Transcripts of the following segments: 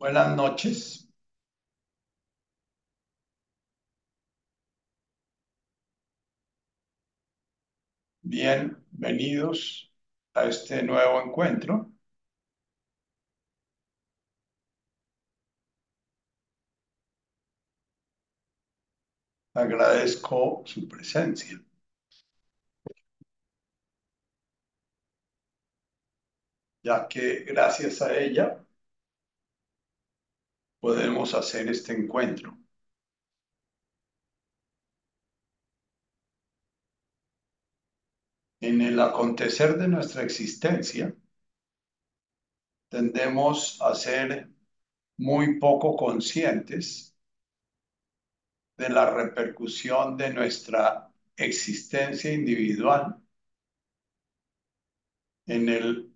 Buenas noches. Bienvenidos a este nuevo encuentro. Agradezco su presencia. Ya que gracias a ella podemos hacer este encuentro. En el acontecer de nuestra existencia, tendemos a ser muy poco conscientes de la repercusión de nuestra existencia individual en el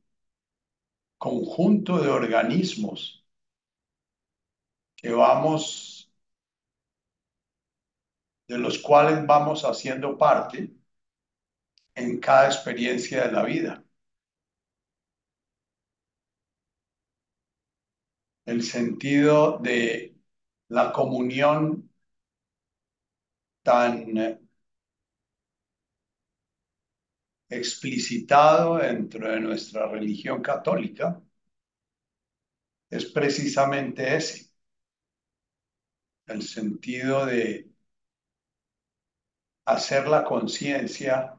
conjunto de organismos vamos, de los cuales vamos haciendo parte en cada experiencia de la vida. El sentido de la comunión tan explicitado dentro de nuestra religión católica es precisamente ese, el sentido de hacer la conciencia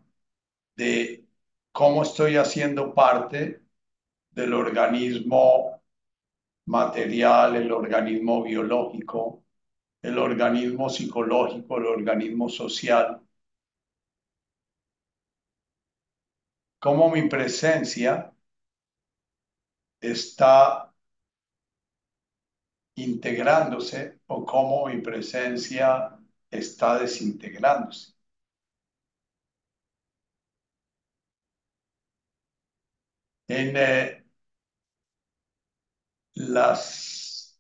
de cómo estoy haciendo parte del organismo material, el organismo biológico, el organismo psicológico, el organismo social. Cómo mi presencia está integrándose o cómo mi presencia está desintegrándose. En eh, las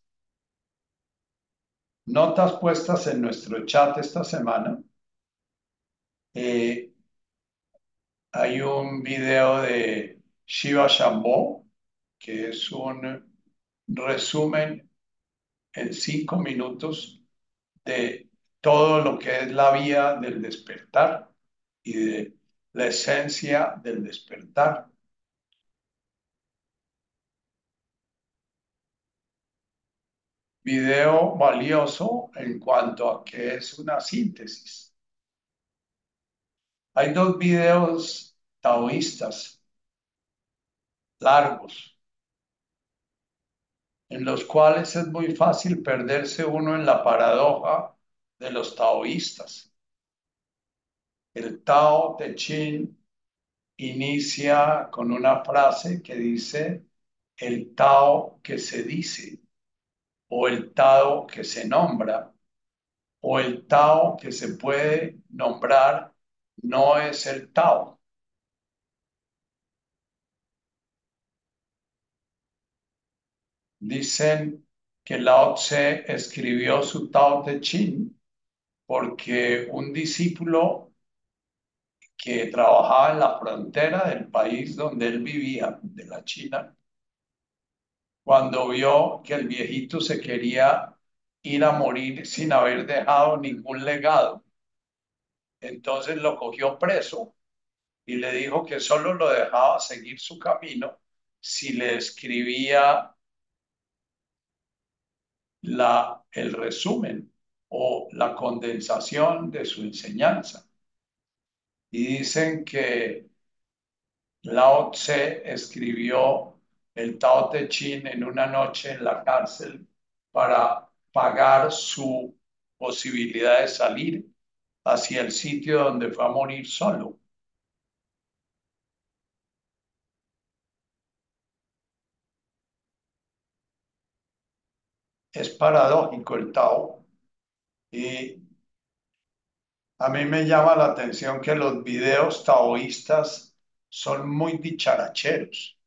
notas puestas en nuestro chat esta semana, eh, hay un video de Shiva Shambho, que es un resumen en cinco minutos de todo lo que es la vía del despertar y de la esencia del despertar. Video valioso en cuanto a que es una síntesis. Hay dos videos taoístas largos en los cuales es muy fácil perderse uno en la paradoja de los taoístas. El Tao Te Ching inicia con una frase que dice el Tao que se dice o el Tao que se nombra o el Tao que se puede nombrar no es el Tao. Dicen que Lao Tse escribió su Tao Te Ching porque un discípulo que trabajaba en la frontera del país donde él vivía, de la China, cuando vio que el viejito se quería ir a morir sin haber dejado ningún legado, entonces lo cogió preso y le dijo que solo lo dejaba seguir su camino si le escribía la, el resumen o la condensación de su enseñanza. Y dicen que Lao Tse escribió el Tao Te Ching en una noche en la cárcel para pagar su posibilidad de salir hacia el sitio donde fue a morir solo. Es paradójico el Tao y a mí me llama la atención que los videos taoístas son muy dicharacheros.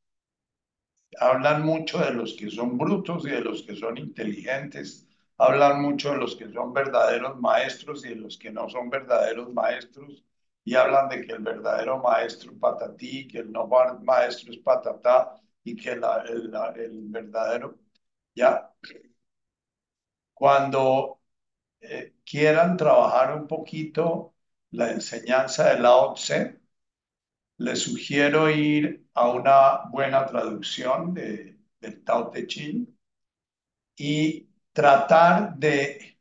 Hablan mucho de los que son brutos y de los que son inteligentes hablan mucho de los que son verdaderos maestros y de los que no son verdaderos maestros, y hablan de que el verdadero maestro es patatí, que el no maestro es patatá, y que el, el verdadero... ¿ya? Cuando eh, quieran trabajar un poquito la enseñanza de Lao Tse, les sugiero ir a una buena traducción de, del Tao Te Ching y tratar de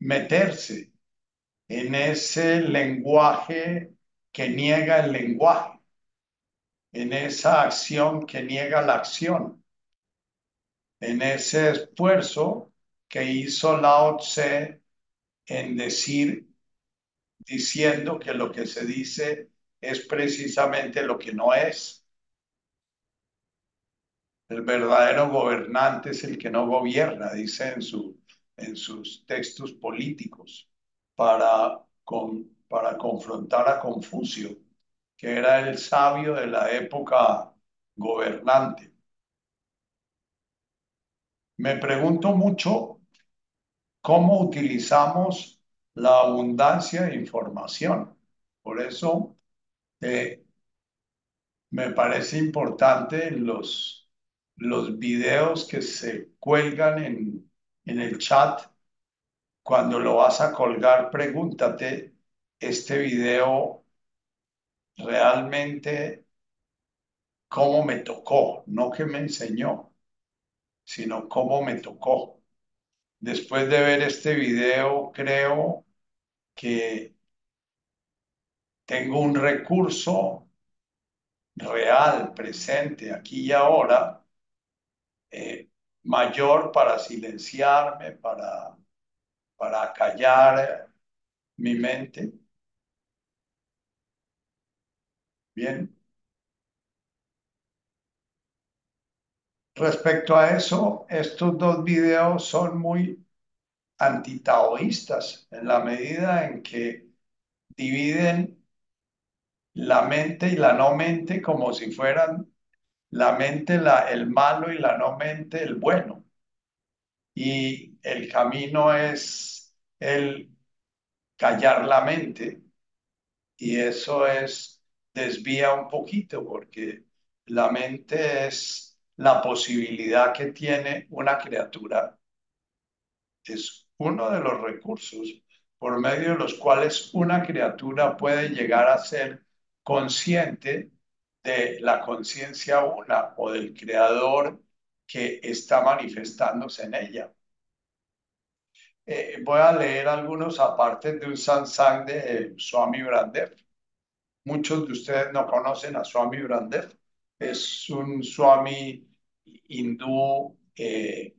meterse en ese lenguaje que niega el lenguaje, en esa acción que niega la acción, en ese esfuerzo que hizo Lao Tse en decir, diciendo que lo que se dice es precisamente lo que no es. El verdadero gobernante es el que no gobierna, dice en, su, en sus textos políticos, para, con, para confrontar a Confucio, que era el sabio de la época gobernante. Me pregunto mucho cómo utilizamos la abundancia de información. Por eso eh, me parece importante los, los videos que se cuelgan en, en el chat. Cuando lo vas a colgar, pregúntate, ¿este video realmente cómo me tocó? No que me enseñó, sino cómo me tocó. Después de ver este video, creo que tengo un recurso real, presente, aquí y ahora, eh, mayor para silenciarme, para, para callar mi mente. Bien. Respecto a eso, estos dos videos son muy antitaoístas en la medida en que dividen la mente y la no mente como si fueran la mente la, el malo y la no mente el bueno. Y el camino es el callar la mente y eso es desvía un poquito porque la mente es la posibilidad que tiene una criatura, es uno de los recursos por medio de los cuales una criatura puede llegar a ser consciente de la conciencia una o del creador que está manifestándose en ella. Eh, voy a leer algunos apartes de un sansang de Swami Brandev. Muchos de ustedes no conocen a Swami Brandev. Es un Swami hindú eh,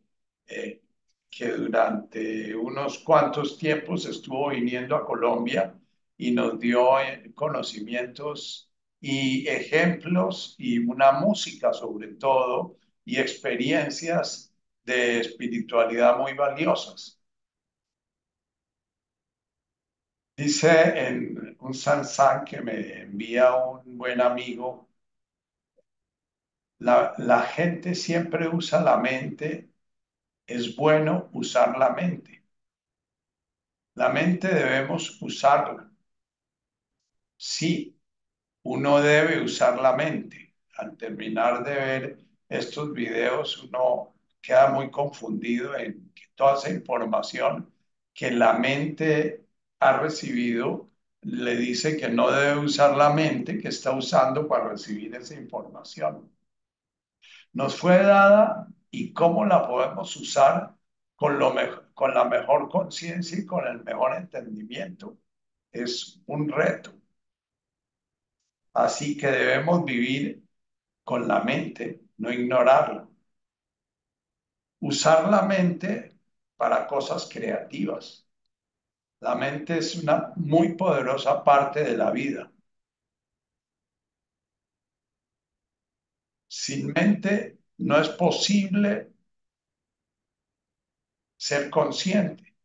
eh, que durante unos cuantos tiempos estuvo viniendo a Colombia y nos dio eh, conocimientos y ejemplos y una música sobre todo y experiencias de espiritualidad muy valiosas. Dice en un sansán que me envía un buen amigo, la, gente siempre usa la mente es bueno usar la mente. La mente debemos usarla. Sí, uno debe usar la mente. Al terminar de ver estos videos, uno queda muy confundido en que toda esa información que la mente ha recibido le dice que no debe usar la mente que está usando para recibir esa información. Nos fue dada y cómo la podemos usar con, lo con la mejor conciencia y con el mejor entendimiento. Es un reto. Así que debemos vivir con la mente, no ignorarla. Usar la mente para cosas creativas. La mente es una muy poderosa parte de la vida. Sin mente no es posible ser consciente.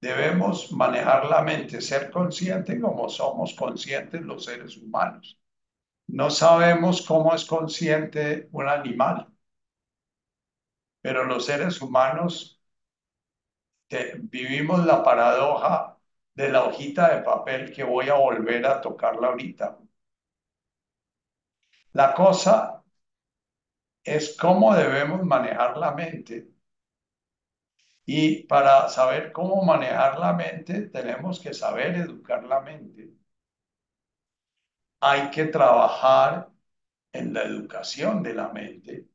Debemos manejar la mente, ser consciente como somos conscientes los seres humanos. No sabemos cómo es consciente un animal, pero los seres humanos vivimos la paradoja de la hojita de papel que voy a volver a tocarla ahorita. La cosa es cómo debemos manejar la mente. Y para saber cómo manejar la mente, tenemos que saber educar la mente. Hay que trabajar en la educación de la mente.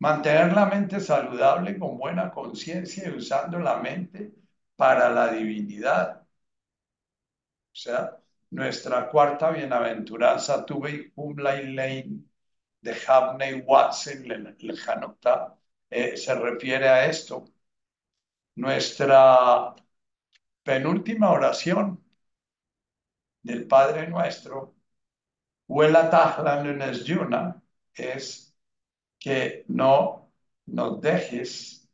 Mantener la mente saludable con buena conciencia y usando la mente para la divinidad. O sea, nuestra cuarta bienaventuranza, tuve Umlay Lane de Habney Watson, el eh, se refiere a esto. Nuestra penúltima oración del Padre Nuestro, Huela Tahlan Yuna, es que no nos dejes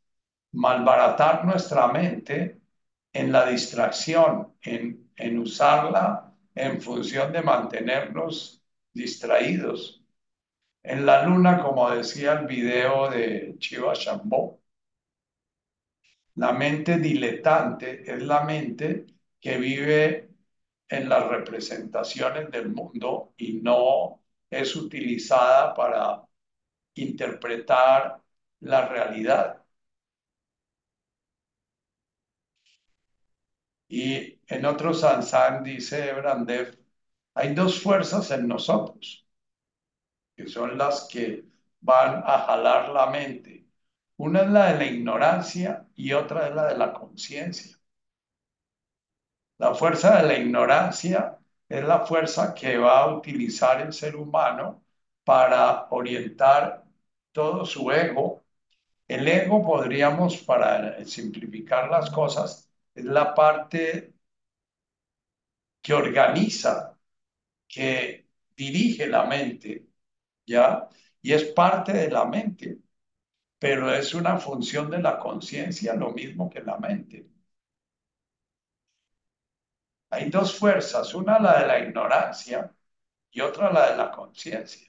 malbaratar nuestra mente en la distracción, en, en usarla en función de mantenernos distraídos. En la luna, como decía el video de Chiva Shambho, la mente diletante es la mente que vive en las representaciones del mundo y no es utilizada para interpretar la realidad. Y en otro Sansan dice Brandev, hay dos fuerzas en nosotros, que son las que van a jalar la mente. Una es la de la ignorancia y otra es la de la conciencia. La fuerza de la ignorancia es la fuerza que va a utilizar el ser humano para orientar todo su ego. El ego podríamos, para simplificar las cosas, es la parte que organiza, que dirige la mente, ¿ya? Y es parte de la mente, pero es una función de la conciencia, lo mismo que la mente. Hay dos fuerzas, una la de la ignorancia y otra la de la conciencia.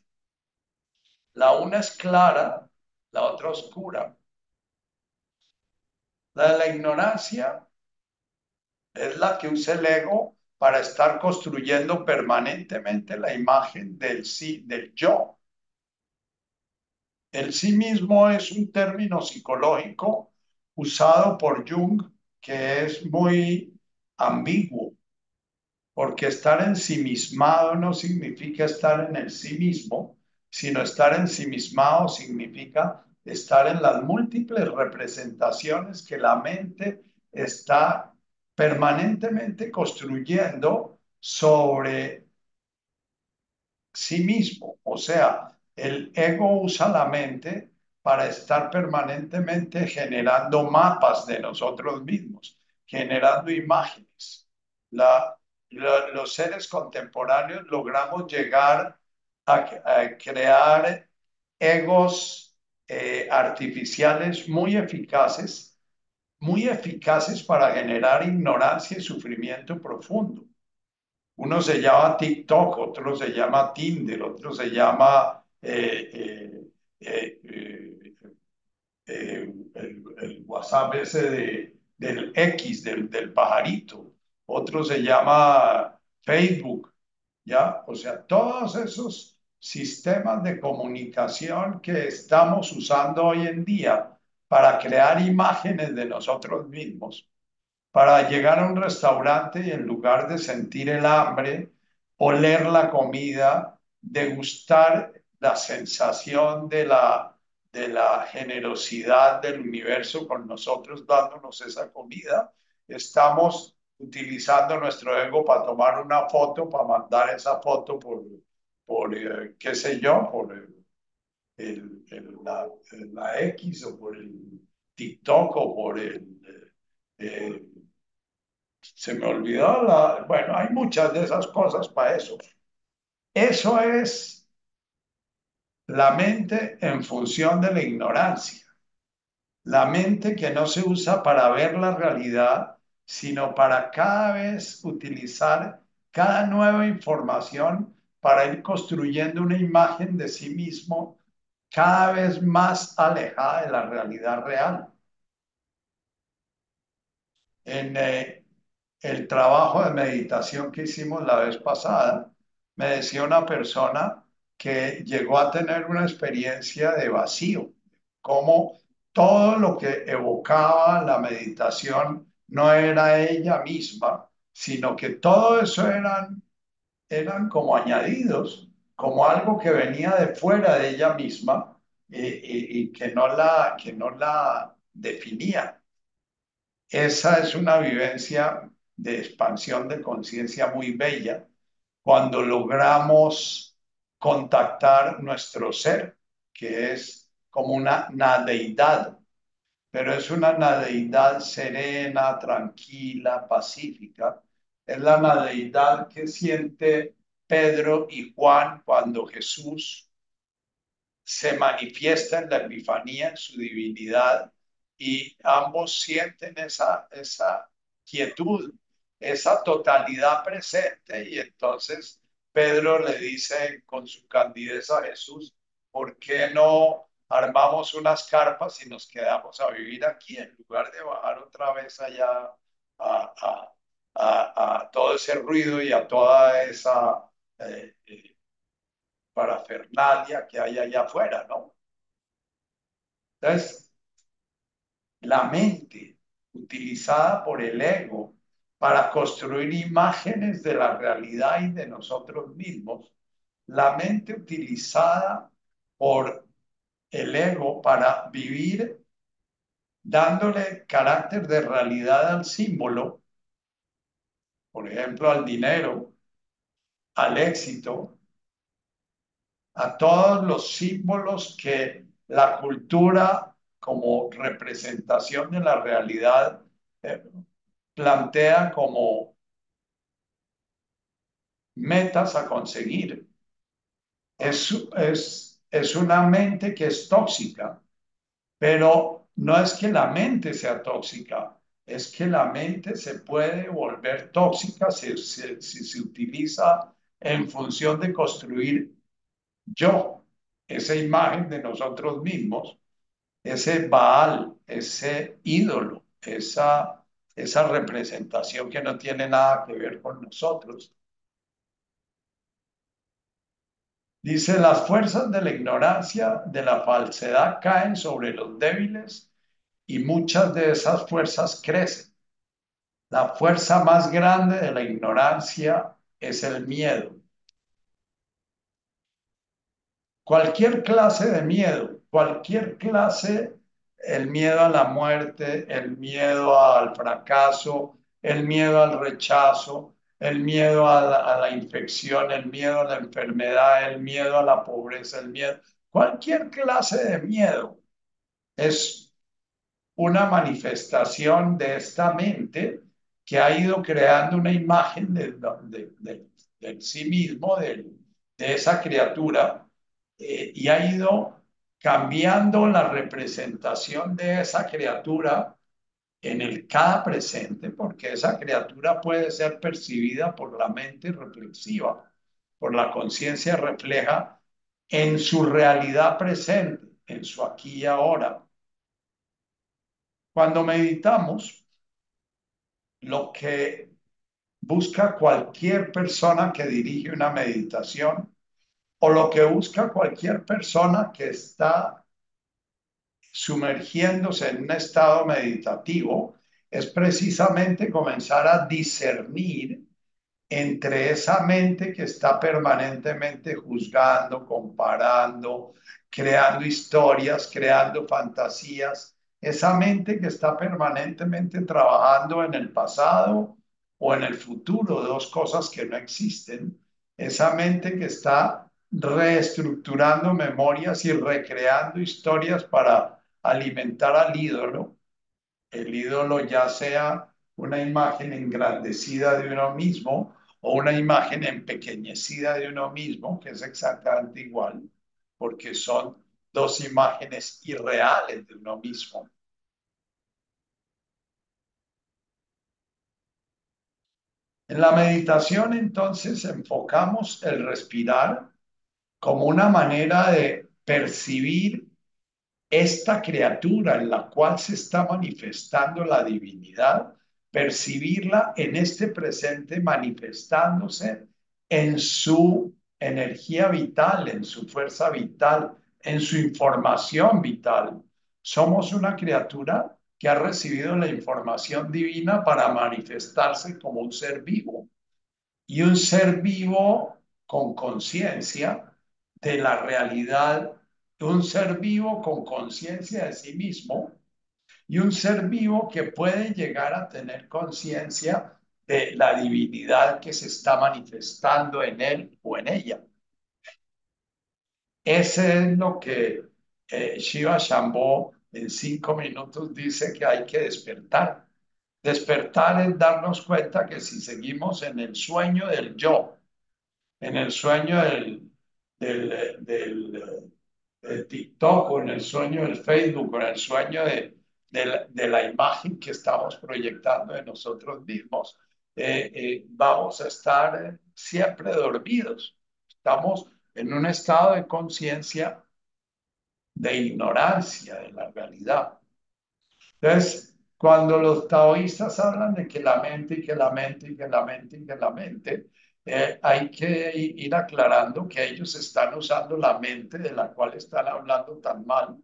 La una es clara, la otra oscura. La de la ignorancia es la que usa el ego para estar construyendo permanentemente la imagen del sí, del yo. El sí mismo es un término psicológico usado por Jung que es muy ambiguo, porque estar ensimismado no significa estar en el sí mismo, sino estar ensimismado significa estar en las múltiples representaciones que la mente está permanentemente construyendo sobre sí mismo. O sea, el ego usa la mente para estar permanentemente generando mapas de nosotros mismos, generando imágenes. los seres contemporáneos logramos llegar a, crear egos eh, artificiales muy eficaces, muy eficaces para generar ignorancia y sufrimiento profundo. Uno se llama TikTok, otro se llama Tinder, otro se llama eh, eh, el, WhatsApp ese de, del X, del, del pajarito, otro se llama Facebook, ¿ya? O sea, todos esos sistemas de comunicación que estamos usando hoy en día para crear imágenes de nosotros mismos, para llegar a un restaurante y en lugar de sentir el hambre, oler la comida, degustar la sensación de la, de la generosidad del universo con nosotros dándonos esa comida, estamos utilizando nuestro ego para tomar una foto, para mandar esa foto por, por eh, qué sé yo, por el, la, X o por el TikTok o por el... Eh, se me olvidó la... Bueno, hay muchas de esas cosas para eso. Eso es la mente en función de la ignorancia. La mente que no se usa para ver la realidad, sino para cada vez utilizar cada nueva información para ir construyendo una imagen de sí mismo cada vez más alejada de la realidad real. En eh, el trabajo de meditación que hicimos la vez pasada, me decía una persona que llegó a tener una experiencia de vacío, como todo lo que evocaba la meditación no era ella misma, sino que todo eso eran, eran como añadidos, como algo que venía de fuera de ella misma y, que, no la, que no la definía. Esa es una vivencia de expansión de conciencia muy bella cuando logramos contactar nuestro ser, que es como una nadeidad, pero es una nadeidad serena, tranquila, pacífica. Es la nadeidad que siente Pedro y Juan cuando Jesús se manifiesta en la Epifanía, su divinidad, y ambos sienten esa, esa quietud, esa totalidad presente, y entonces Pedro le dice con su candidez a Jesús, ¿por qué no armamos unas carpas y nos quedamos a vivir aquí en lugar de bajar otra vez allá a, todo ese ruido y a toda esa eh, eh, parafernalia que hay allá afuera, ¿no? Entonces, la mente utilizada por el ego para construir imágenes de la realidad y de nosotros mismos, la mente utilizada por el ego para vivir dándole carácter de realidad al símbolo, por ejemplo, al dinero, al éxito, a todos los símbolos que la cultura como representación de la realidad eh, plantea como metas a conseguir. Es, es, es una mente que es tóxica, pero no es que la mente sea tóxica, es que la mente se puede volver tóxica si, si se utiliza en función de construir yo, esa imagen de nosotros mismos, ese Baal, ese ídolo, esa, esa representación que no tiene nada que ver con nosotros. Dice, las fuerzas de la ignorancia, de la falsedad caen sobre los débiles y muchas de esas fuerzas crecen. La fuerza más grande de la ignorancia es el miedo. Cualquier clase de miedo, cualquier clase, el miedo a la muerte, el miedo al fracaso, el miedo al rechazo, el miedo a la, infección, el miedo a la enfermedad, el miedo a la pobreza, el miedo, cualquier clase de miedo es una manifestación de esta mente que ha ido creando una imagen de, sí mismo, de esa criatura, eh, y ha ido cambiando la representación de esa criatura en el cada presente, porque esa criatura puede ser percibida por la mente reflexiva, por la conciencia refleja en su realidad presente, en su aquí y ahora. Cuando meditamos, lo que busca cualquier persona que dirige una meditación o lo que busca cualquier persona que está sumergiéndose en un estado meditativo es precisamente comenzar a discernir entre esa mente que está permanentemente juzgando, comparando, creando historias, creando fantasías, esa mente que está permanentemente trabajando en el pasado o en el futuro, dos cosas que no existen, esa mente que está reestructurando memorias y recreando historias para alimentar al ídolo. El ídolo ya sea una imagen engrandecida de uno mismo o una imagen empequeñecida de uno mismo, que es exactamente igual, porque son dos imágenes irreales de uno mismo. En la meditación entonces enfocamos el respirar como una manera de percibir esta criatura en la cual se está manifestando la divinidad, percibirla en este presente manifestándose en su energía vital, en su fuerza vital, en su información vital. Somos una criatura que ha recibido la información divina para manifestarse como un ser vivo. Y un ser vivo con conciencia de la realidad, un ser vivo con conciencia de sí mismo y un ser vivo que puede llegar a tener conciencia de la divinidad que se está manifestando en él o en ella. Ese es lo que eh, Shiva Shambho en cinco minutos dice que hay que despertar. Despertar es darnos cuenta que si seguimos en el sueño del yo, en el sueño del, TikTok en el sueño del Facebook en el sueño de, de la, imagen que estamos proyectando de nosotros mismos, eh, eh, vamos a estar siempre dormidos. Estamos en un estado de conciencia de ignorancia de la realidad. Entonces, cuando los taoístas hablan de que la mente y que la mente y que la mente y que la mente, eh, hay que ir aclarando que ellos están usando la mente de la cual están hablando tan mal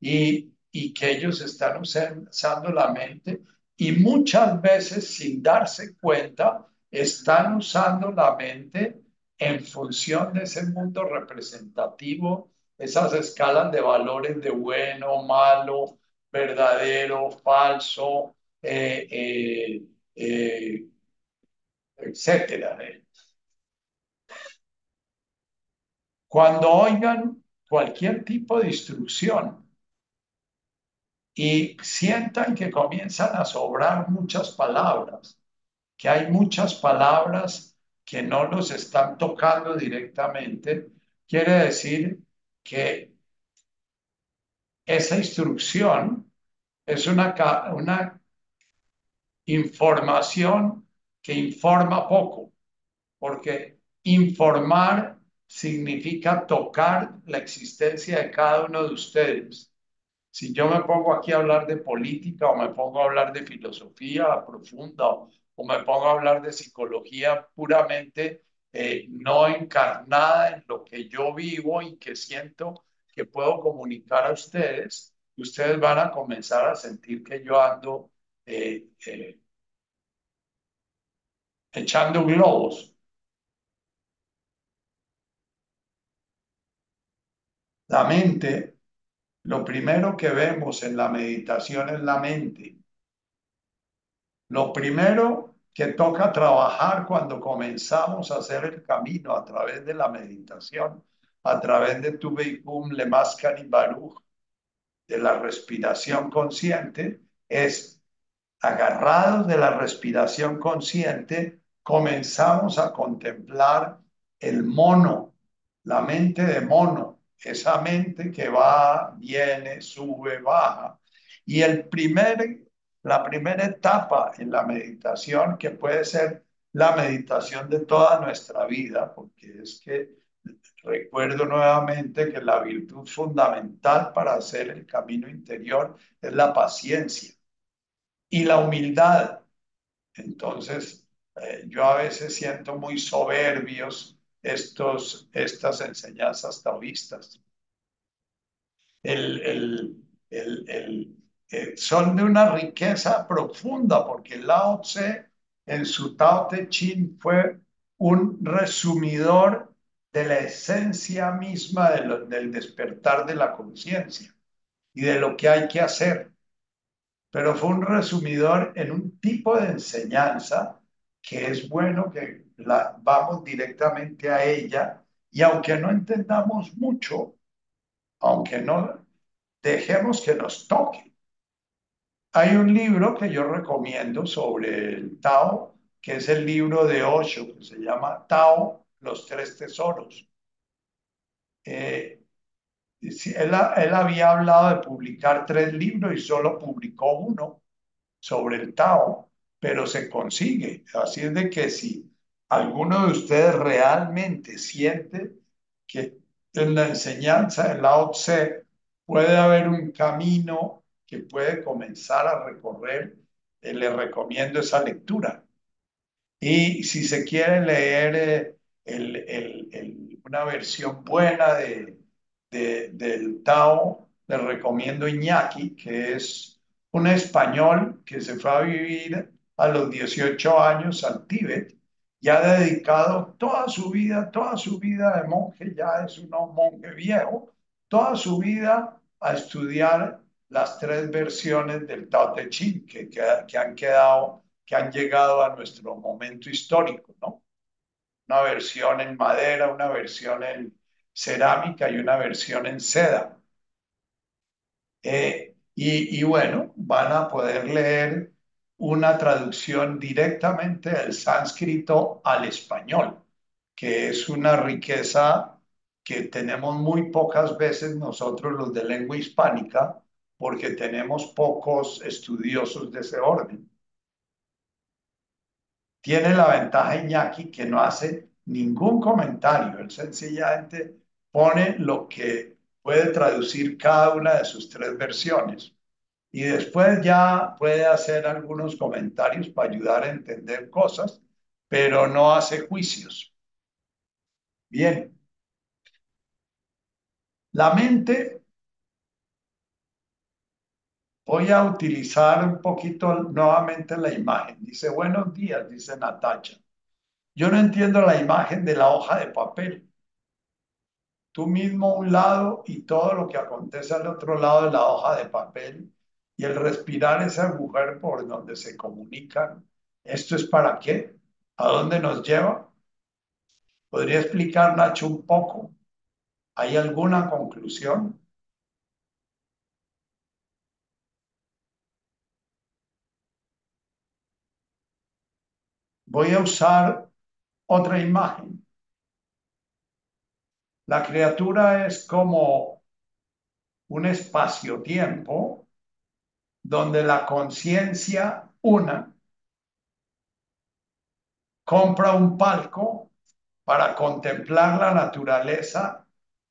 y, y que ellos están usando la mente y muchas veces sin darse cuenta están usando la mente en función de ese mundo representativo, esas escalas de valores de bueno, malo, verdadero, falso, eh, eh, eh, etcétera. Cuando oigan cualquier tipo de instrucción y sientan que comienzan a sobrar muchas palabras, que hay muchas palabras que no los están tocando directamente, quiere decir que esa instrucción es una, una información que informa poco, porque informar significa tocar la existencia de cada uno de ustedes. Si yo me pongo aquí a hablar de política o me pongo a hablar de filosofía profunda me pongo a hablar de psicología puramente eh, no encarnada en lo que yo vivo y que siento que puedo comunicar a ustedes, ustedes van a comenzar a sentir que yo ando eh, eh, echando globos. La mente, lo primero que vemos en la meditación es la mente. Lo primero que toca trabajar cuando comenzamos a hacer el camino a través de la meditación, a través de tu Beikum, Lemaskan y Baruch, de la respiración consciente, es agarrados de la respiración consciente, comenzamos a contemplar el mono, la mente de mono, esa mente que va, viene, sube, baja. Y el primer, la primera etapa en la meditación, que puede ser la meditación de toda nuestra vida, porque es que recuerdo nuevamente que la virtud fundamental para hacer el camino interior es la paciencia y la humildad. Entonces, eh, yo a veces siento muy soberbios estos, estas enseñanzas taoístas. El, el, eh, son de una riqueza profunda porque Lao Tse en su Tao Te Ching fue un resumidor de la esencia misma del despertar de la conciencia y de lo que hay que hacer. Pero fue un resumidor en un tipo de enseñanza que es bueno que la, vamos directamente a ella y aunque no entendamos mucho, aunque no dejemos que nos toque. Hay un libro que yo recomiendo sobre el Tao, que es el libro de Osho, que se llama Tao, los tres tesoros. Eh, él, él había hablado de publicar tres libros y solo publicó uno sobre el Tao, pero se consigue. Así es de que si alguno de ustedes realmente siente que en la enseñanza de Lao Tse puede haber un camino que puede comenzar a recorrer, eh, le recomiendo esa lectura. Y si se quiere leer eh, una versión buena de, del Tao, le recomiendo Iñaki, que es un español que se fue a vivir a los 18 años al Tíbet y ha dedicado toda su vida, toda su vida de monje, ya es un monje viejo, toda su vida a estudiar las tres versiones del Tao Te Ching que, que, han quedado, que han llegado a nuestro momento histórico, ¿no? Una versión en madera, una versión en cerámica y una versión en seda. Eh, y, y bueno, van a poder leer una traducción directamente del sánscrito al español, que es una riqueza que tenemos muy pocas veces nosotros los de lengua hispánica, porque tenemos pocos estudiosos de ese orden. Tiene la ventaja Iñaki que no hace ningún comentario, él sencillamente pone lo que puede traducir cada una de sus tres versiones y después ya puede hacer algunos comentarios para ayudar a entender cosas, pero no hace juicios. Bien. La mente, voy a utilizar un poquito nuevamente la imagen. Dice, buenos días, dice Natacha. Yo no entiendo la imagen de la hoja de papel. Tú mismo un lado y todo lo que acontece al otro lado de la hoja de papel y el respirar esa mujer por donde se comunican. ¿Esto es para qué? ¿A dónde nos lleva? ¿Podría explicar Nacho un poco? ¿Hay alguna conclusión? Voy a usar otra imagen. La criatura es como un espacio-tiempo donde la conciencia una compra un palco para contemplar la naturaleza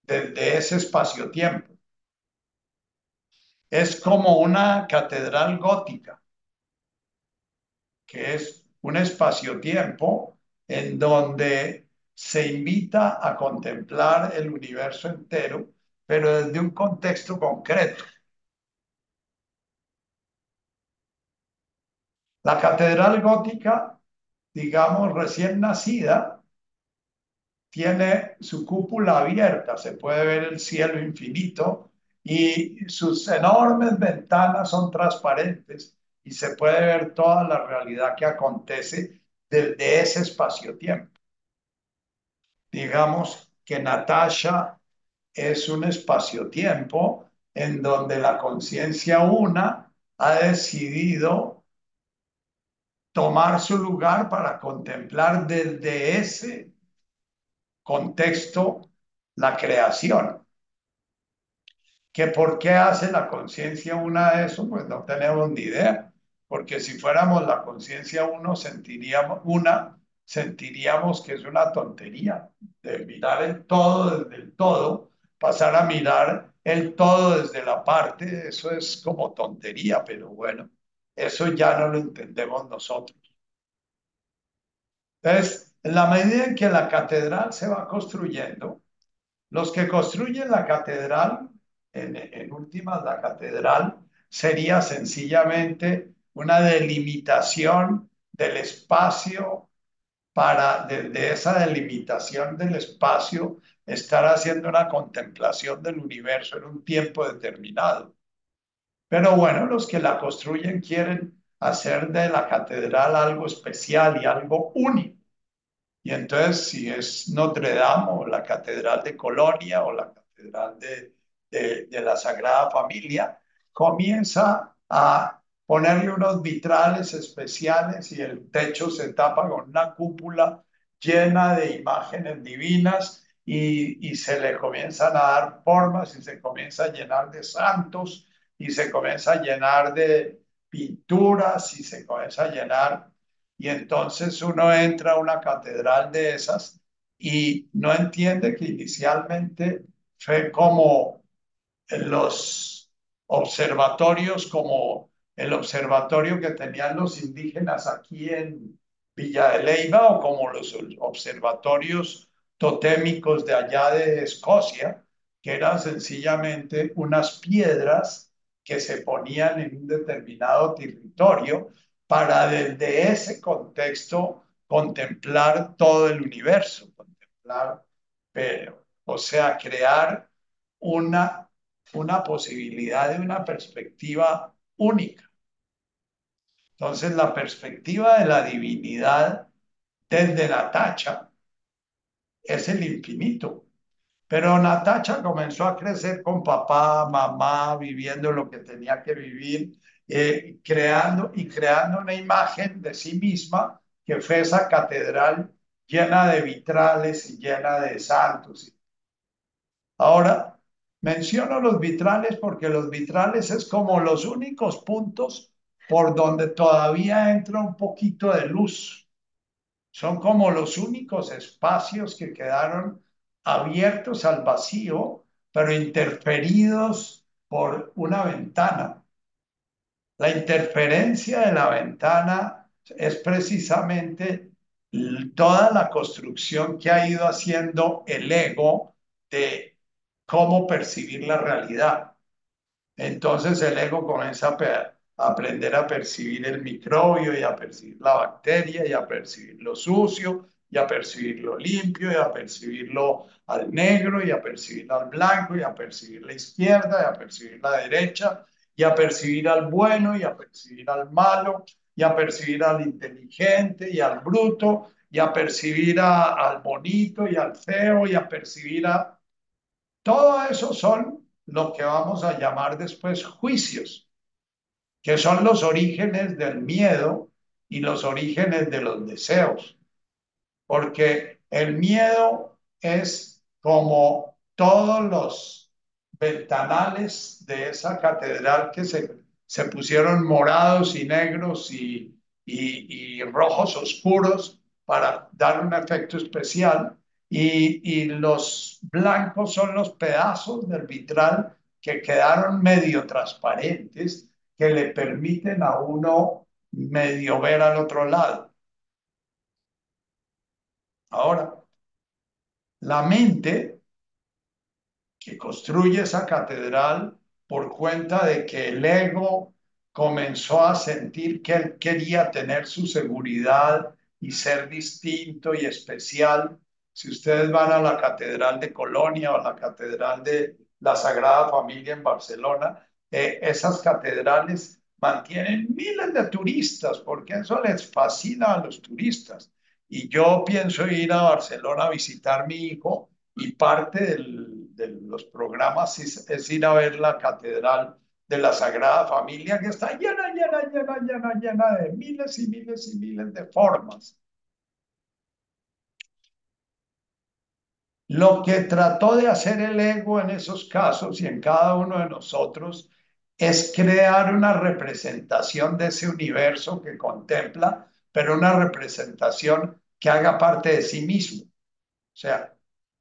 desde ese espacio-tiempo. Es como una catedral gótica, que es un espacio-tiempo en donde se invita a contemplar el universo entero, pero desde un contexto concreto. La catedral gótica, digamos, recién nacida, tiene su cúpula abierta, se puede ver el cielo infinito y sus enormes ventanas son transparentes y se puede ver toda la realidad que acontece desde ese espacio-tiempo. Digamos que Natasha es un espacio-tiempo en donde la conciencia una ha decidido tomar su lugar para contemplar desde ese contexto la creación. ¿Que por qué hace la conciencia una eso? Pues no tenemos ni idea, porque si fuéramos la conciencia uno, sentiríamos una, sentiríamos que es una tontería de mirar el todo desde el todo, pasar a mirar el todo desde la parte, eso es como tontería, pero bueno. Eso ya no lo entendemos nosotros. Entonces, en la medida en que la catedral se va construyendo, los que construyen la catedral, en, en últimas la catedral, sería sencillamente una delimitación del espacio para desde esa delimitación del espacio estar haciendo una contemplación del universo en un tiempo determinado. Pero bueno, los que la construyen quieren hacer de la catedral algo especial y algo único. Y entonces, si es Notre Dame o la Catedral de Colonia o la Catedral de, de, la Sagrada Familia, comienza a ponerle unos vitrales especiales y el techo se tapa con una cúpula llena de imágenes divinas y, y se le comienzan a dar formas y se comienza a llenar de santos y se comienza a llenar de pinturas y se comienza a llenar. Y entonces uno entra a una catedral de esas y no entiende que inicialmente fue como los observatorios, como el observatorio que tenían los indígenas aquí en Villa de Leyva o como los observatorios totémicos de allá de Escocia, que eran sencillamente unas piedras que se ponían en un determinado territorio para desde ese contexto contemplar todo el universo, contemplar, pero, o sea, crear una, una posibilidad de una perspectiva única. Entonces, la perspectiva de la divinidad desde Natacha es el infinito. Pero Natacha comenzó a crecer con papá, mamá, viviendo lo que tenía que vivir, eh, creando y creando una imagen de sí misma que fue esa catedral llena de vitrales y llena de santos. Ahora, menciono los vitrales porque los vitrales es como los únicos puntos por donde todavía entra un poquito de luz. Son como los únicos espacios que quedaron abiertos al vacío, pero interferidos por una ventana. La interferencia de la ventana es precisamente toda la construcción que ha ido haciendo el ego de cómo percibir la realidad. Entonces el ego comienza a, aprender a percibir el microbio y a percibir la bacteria y a percibir lo sucio y a percibir lo limpio y a percibirlo al negro y a percibir al blanco y a percibir la izquierda y a percibir la derecha y a percibir al bueno y a percibir al malo y a percibir al inteligente y al bruto y a percibir al bonito y al feo y a percibir a... Todo eso son lo que vamos a llamar después juicios que son los orígenes del miedo y los orígenes de los deseos. Porque el miedo es como todos los ventanales de esa catedral que se, se pusieron morados y negros y, y, rojos oscuros para dar un efecto especial. Y, y los blancos son los pedazos del vitral que quedaron medio transparentes que le permiten a uno medio ver al otro lado. Ahora, la mente que construye esa catedral por cuenta de que el ego comenzó a sentir que él quería tener su seguridad y ser distinto y especial. Si ustedes van a la Catedral de Colonia o la Catedral de la Sagrada Familia en Barcelona, eh, esas catedrales mantienen miles de turistas porque eso les fascina a los turistas. Y yo pienso ir a Barcelona a visitar a mi hijo y parte de los programas es, ir a ver la catedral de la Sagrada Familia que está llena, llena, llena, llena, llena de miles y miles y miles de formas. Lo que trató de hacer el ego en esos casos y en cada uno de nosotros es crear una representación de ese universo que contempla, pero una representación que haga parte de sí mismo. O sea,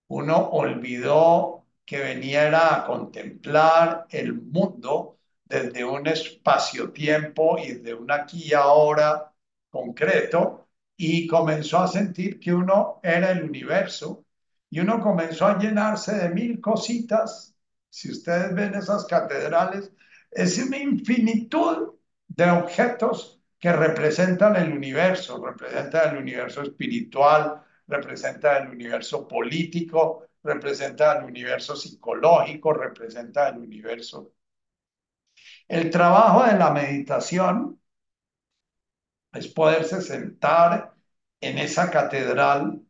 uno olvidó que veniera a contemplar el mundo desde un espacio-tiempo y de un aquí y ahora concreto y comenzó a sentir que uno era el universo y uno comenzó a llenarse de mil cositas. Si ustedes ven esas catedrales, es una infinitud de objetos que representan el universo, representan el universo espiritual, representan el universo político, representan el universo psicológico, representan el universo. El trabajo de la meditación es poderse sentar en esa catedral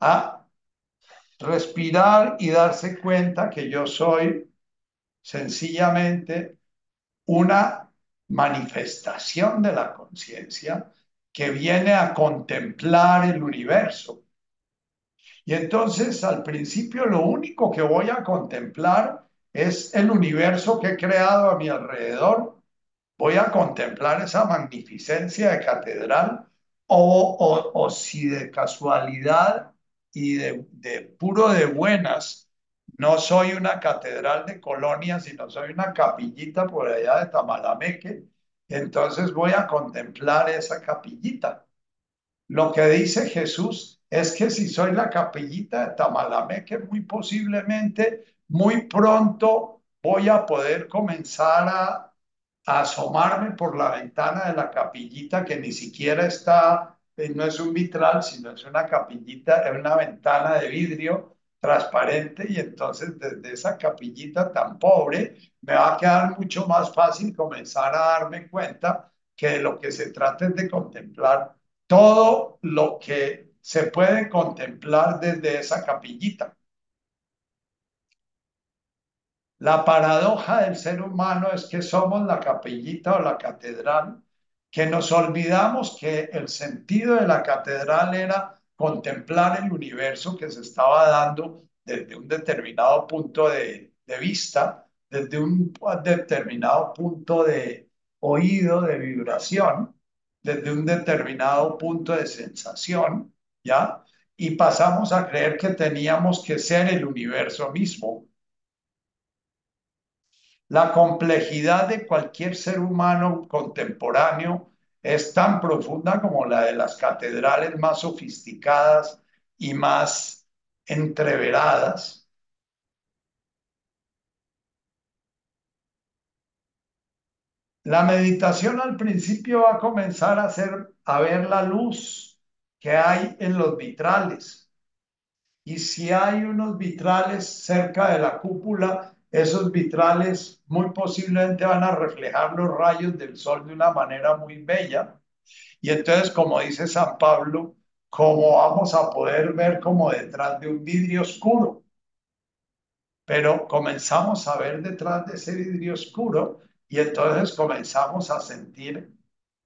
a respirar y darse cuenta que yo soy sencillamente una manifestación de la conciencia que viene a contemplar el universo. Y entonces al principio lo único que voy a contemplar es el universo que he creado a mi alrededor. Voy a contemplar esa magnificencia de catedral o, o, si de casualidad y de, de puro de buenas no soy una catedral de colonia, sino soy una capillita por allá de Tamalameque. Entonces voy a contemplar esa capillita. Lo que dice Jesús es que si soy la capillita de Tamalameque, muy posiblemente, muy pronto voy a poder comenzar a, a asomarme por la ventana de la capillita que ni siquiera está, eh, no es un vitral, sino es una capillita, es una ventana de vidrio transparente y entonces desde esa capillita tan pobre me va a quedar mucho más fácil comenzar a darme cuenta que lo que se trata es de contemplar todo lo que se puede contemplar desde esa capillita. La paradoja del ser humano es que somos la capillita o la catedral, que nos olvidamos que el sentido de la catedral era contemplar el universo que se estaba dando desde un determinado punto de, vista, desde un determinado punto de oído, de vibración, desde un determinado punto de sensación, ¿ya? Y pasamos a creer que teníamos que ser el universo mismo. La complejidad de cualquier ser humano contemporáneo es tan profunda como la de las catedrales más sofisticadas y más entreveradas. La meditación al principio va a comenzar a, hacer, a ver la luz que hay en los vitrales. Y si hay unos vitrales cerca de la cúpula, esos vitrales muy posiblemente van a reflejar los rayos del sol de una manera muy bella. Y entonces, como dice San Pablo, ¿cómo vamos a poder ver como detrás de un vidrio oscuro? Pero comenzamos a ver detrás de ese vidrio oscuro y entonces comenzamos a sentir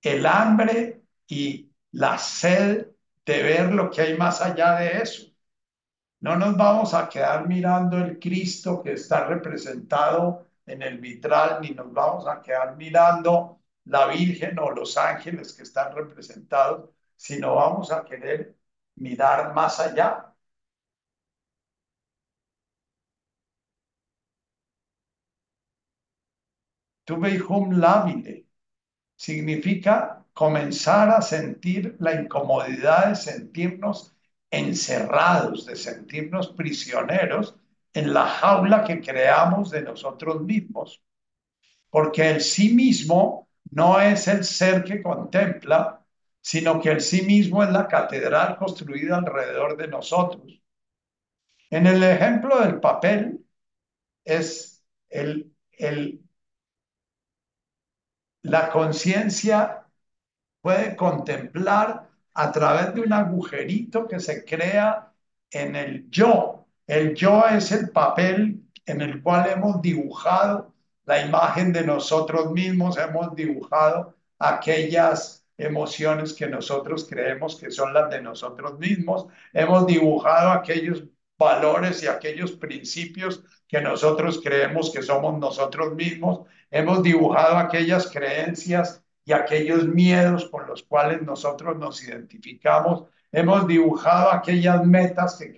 el hambre y la sed de ver lo que hay más allá de eso. No nos vamos a quedar mirando el Cristo que está representado en el vitral, ni nos vamos a quedar mirando la Virgen o los ángeles que están representados, sino vamos a querer mirar más allá. Tuveihum labile significa comenzar a sentir la incomodidad de sentirnos encerrados, de sentirnos prisioneros en la jaula que creamos de nosotros mismos. Porque el sí mismo no es el ser que contempla, sino que el sí mismo es la catedral construida alrededor de nosotros. En el ejemplo del papel es el, el, la conciencia puede contemplar a través de un agujerito que se crea en el yo. El yo es el papel en el cual hemos dibujado la imagen de nosotros mismos, hemos dibujado aquellas emociones que nosotros creemos que son las de nosotros mismos, hemos dibujado aquellos valores y aquellos principios que nosotros creemos que somos nosotros mismos, hemos dibujado aquellas creencias y aquellos miedos con los cuales nosotros nos identificamos, hemos dibujado aquellas metas que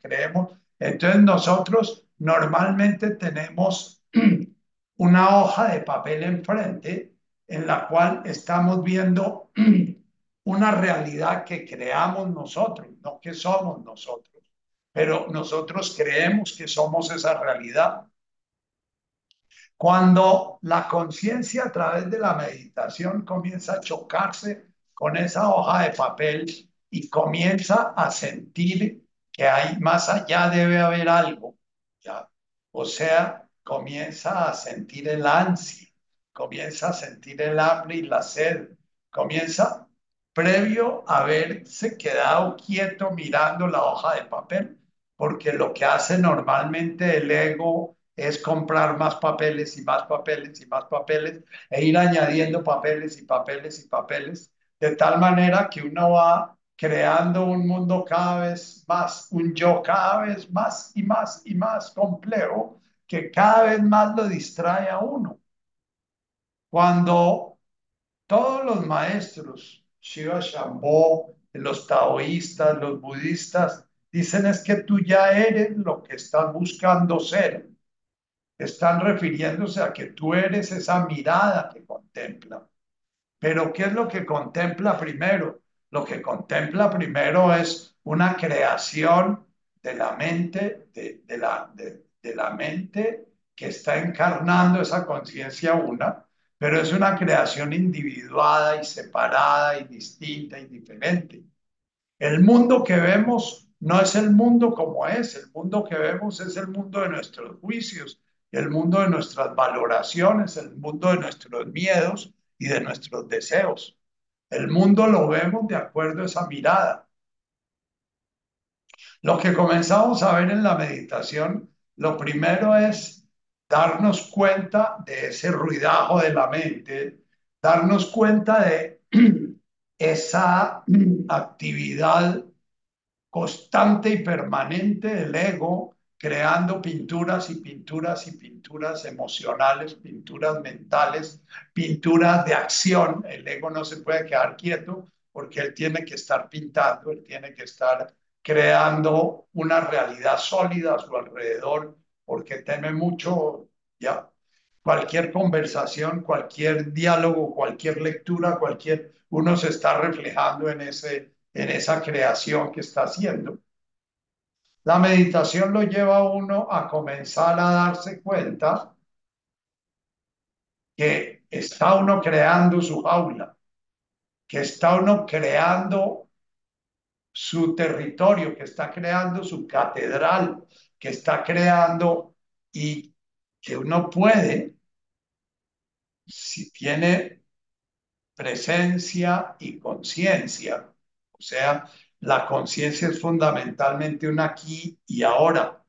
creemos. Entonces nosotros normalmente tenemos una hoja de papel enfrente en la cual estamos viendo una realidad que creamos nosotros, no que somos nosotros, pero nosotros creemos que somos esa realidad. Cuando la conciencia a través de la meditación comienza a chocarse con esa hoja de papel y comienza a sentir que hay más allá debe haber algo, ¿ya? O sea, comienza a sentir el ansia, comienza a sentir el hambre y la sed, comienza previo a haberse quedado quieto mirando la hoja de papel, porque lo que hace normalmente el ego es comprar más papeles y más papeles y más papeles e ir añadiendo papeles y papeles y papeles, de tal manera que uno va creando un mundo cada vez más, un yo cada vez más y más y más complejo, que cada vez más lo distrae a uno. Cuando todos los maestros, Shiva Shambho, los taoístas, los budistas, dicen es que tú ya eres lo que estás buscando ser están refiriéndose a que tú eres esa mirada que contempla. Pero ¿qué es lo que contempla primero? lo que contempla primero es una creación de la mente, de, la, mente que está encarnando esa conciencia una, pero es una creación individuada y separada y distinta y diferente. El mundo que vemos no es el mundo como es, el mundo que vemos es el mundo de nuestros juicios, el mundo de nuestras valoraciones, el mundo de nuestros miedos y de nuestros deseos. El mundo lo vemos de acuerdo a esa mirada. Lo que comenzamos a ver en la meditación, lo primero es darnos cuenta de ese ruidajo de la mente, darnos cuenta de esa actividad constante y permanente del ego creando pinturas y pinturas y pinturas emocionales, pinturas mentales, pinturas de acción. El ego no se puede quedar quieto porque él tiene que estar pintando, él tiene que estar creando una realidad sólida a su alrededor porque teme mucho ya cualquier conversación, cualquier diálogo, cualquier lectura, cualquier uno se está reflejando en ese en esa creación que está haciendo. La meditación lo lleva a uno a comenzar a darse cuenta que está uno creando su jaula, que está uno creando su territorio, que está creando su catedral, que está creando y que uno puede, si tiene presencia y conciencia, o sea, la conciencia es fundamentalmente un aquí y ahora,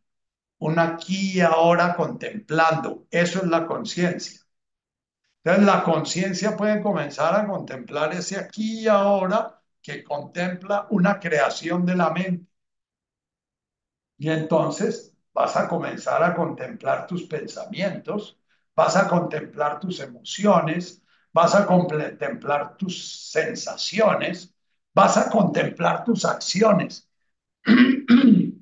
un aquí y ahora contemplando. Eso es la conciencia. Entonces la conciencia puede comenzar a contemplar ese aquí y ahora que contempla una creación de la mente. Y entonces vas a comenzar a contemplar tus pensamientos, vas a contemplar tus emociones, vas a contemplar tus sensaciones, vas a contemplar tus acciones.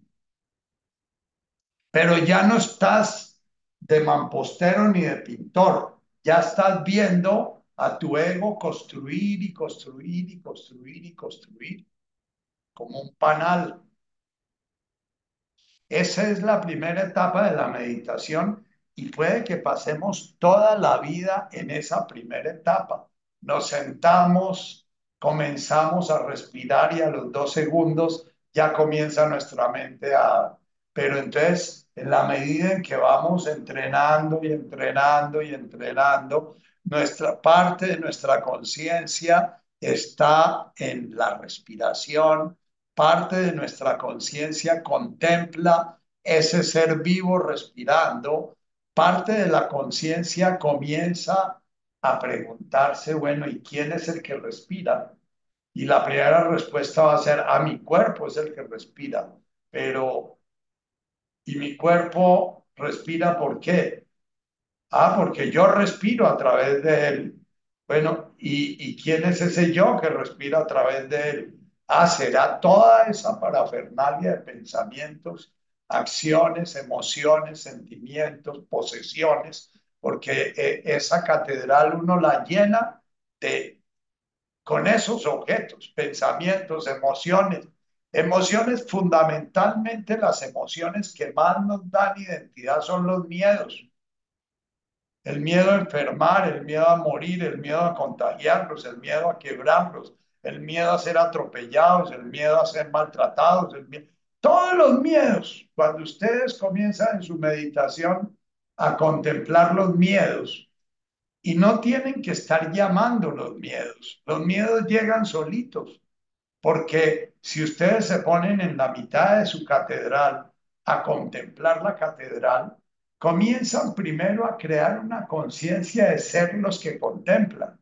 Pero ya no estás de mampostero ni de pintor, ya estás viendo a tu ego construir y construir y construir y construir como un panal. Esa es la primera etapa de la meditación y puede que pasemos toda la vida en esa primera etapa. Nos sentamos, comenzamos a respirar y a los dos segundos ya comienza nuestra mente a... Pero entonces, en la medida en que vamos entrenando y entrenando y entrenando, nuestra parte de nuestra conciencia está en la respiración, parte de nuestra conciencia contempla ese ser vivo respirando, parte de la conciencia comienza a preguntarse, bueno, ¿y quién es el que respira? Y la primera respuesta va a ser, a ah, mi cuerpo es el que respira, pero ¿y mi cuerpo respira por qué? Ah, porque yo respiro a través de él. Bueno, ¿y, ¿y quién es ese yo que respira a través de él? Ah, será toda esa parafernalia de pensamientos, acciones, emociones, sentimientos, posesiones, porque eh, esa catedral uno la llena de, con esos objetos, pensamientos, emociones. Emociones, fundamentalmente las emociones que más nos dan identidad son los miedos. El miedo a enfermar, el miedo a morir, el miedo a contagiarlos, el miedo a quebrarlos, el miedo a ser atropellados, el miedo a ser maltratados, todos los miedos. Cuando ustedes comienzan en su meditación a contemplar los miedos y no tienen que estar llamando los miedos. Los miedos llegan solitos, porque si ustedes se ponen en la mitad de su catedral a contemplar la catedral, comienzan primero a crear una conciencia de ser los que contemplan.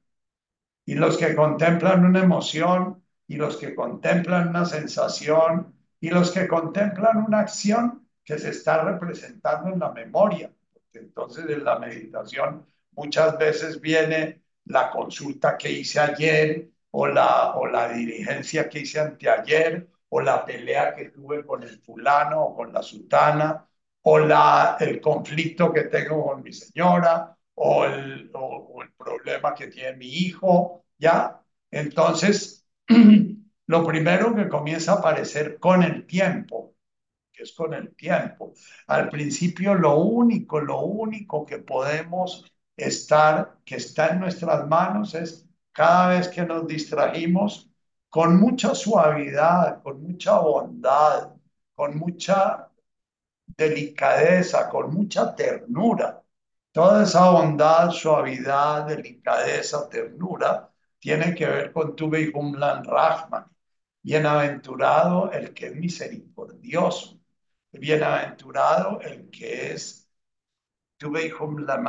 Y los que contemplan una emoción, y los que contemplan una sensación, y los que contemplan una acción que se está representando en la memoria. Entonces, en la meditación muchas veces viene la consulta que hice ayer o la, o la dirigencia que hice anteayer o la pelea que tuve con el fulano o con la sultana o la, el conflicto que tengo con mi señora o el, o el problema que tiene mi hijo, ¿ya? Entonces, lo primero que comienza a aparecer con el tiempo, que es con el tiempo. Al principio lo único, lo único que podemos estar, que está en nuestras manos es cada vez que nos distrajimos con mucha suavidad, con mucha bondad, con mucha delicadeza, con mucha ternura. Toda esa bondad, suavidad, delicadeza, ternura, tiene que ver con tu Behumlan Rahman. Bienaventurado el que es misericordioso. Bienaventurado el que es tu Behumlan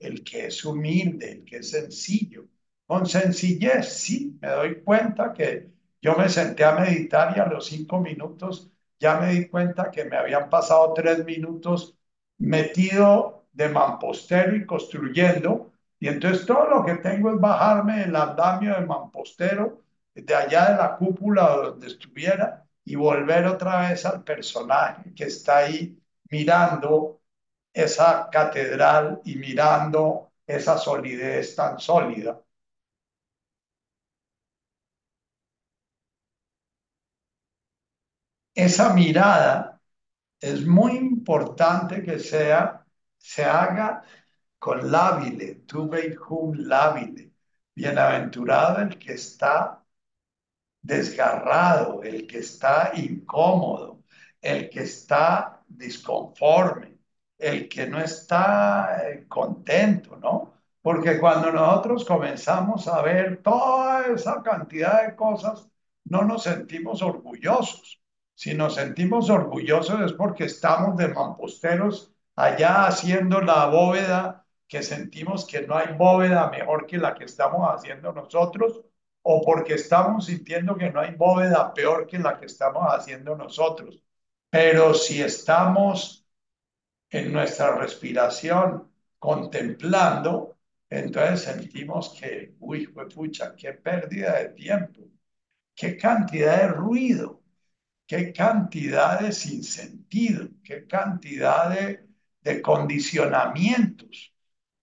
el que es humilde, el que es sencillo. Con sencillez, sí, me doy cuenta que yo me senté a meditar y a los cinco minutos ya me di cuenta que me habían pasado tres minutos metido de mampostero y construyendo, y entonces todo lo que tengo es bajarme el andamio de mampostero de allá de la cúpula donde estuviera y volver otra vez al personaje que está ahí mirando esa catedral y mirando esa solidez tan sólida. esa mirada es muy importante que sea, se haga con labile, tu hum labile. Bienaventurado el que está desgarrado, el que está incómodo, el que está disconforme, el que no está eh, contento, ¿no? Porque cuando nosotros comenzamos a ver toda esa cantidad de cosas, no nos sentimos orgullosos si nos sentimos orgullosos es porque estamos de mamposteros allá haciendo la bóveda que sentimos que no hay bóveda mejor que la que estamos haciendo nosotros o porque estamos sintiendo que no hay bóveda peor que la que estamos haciendo nosotros. Pero si estamos en nuestra respiración contemplando, entonces sentimos que, uy, pucha, qué pérdida de tiempo, qué cantidad de ruido, qué cantidad de sinsentido, qué cantidad de, de condicionamientos.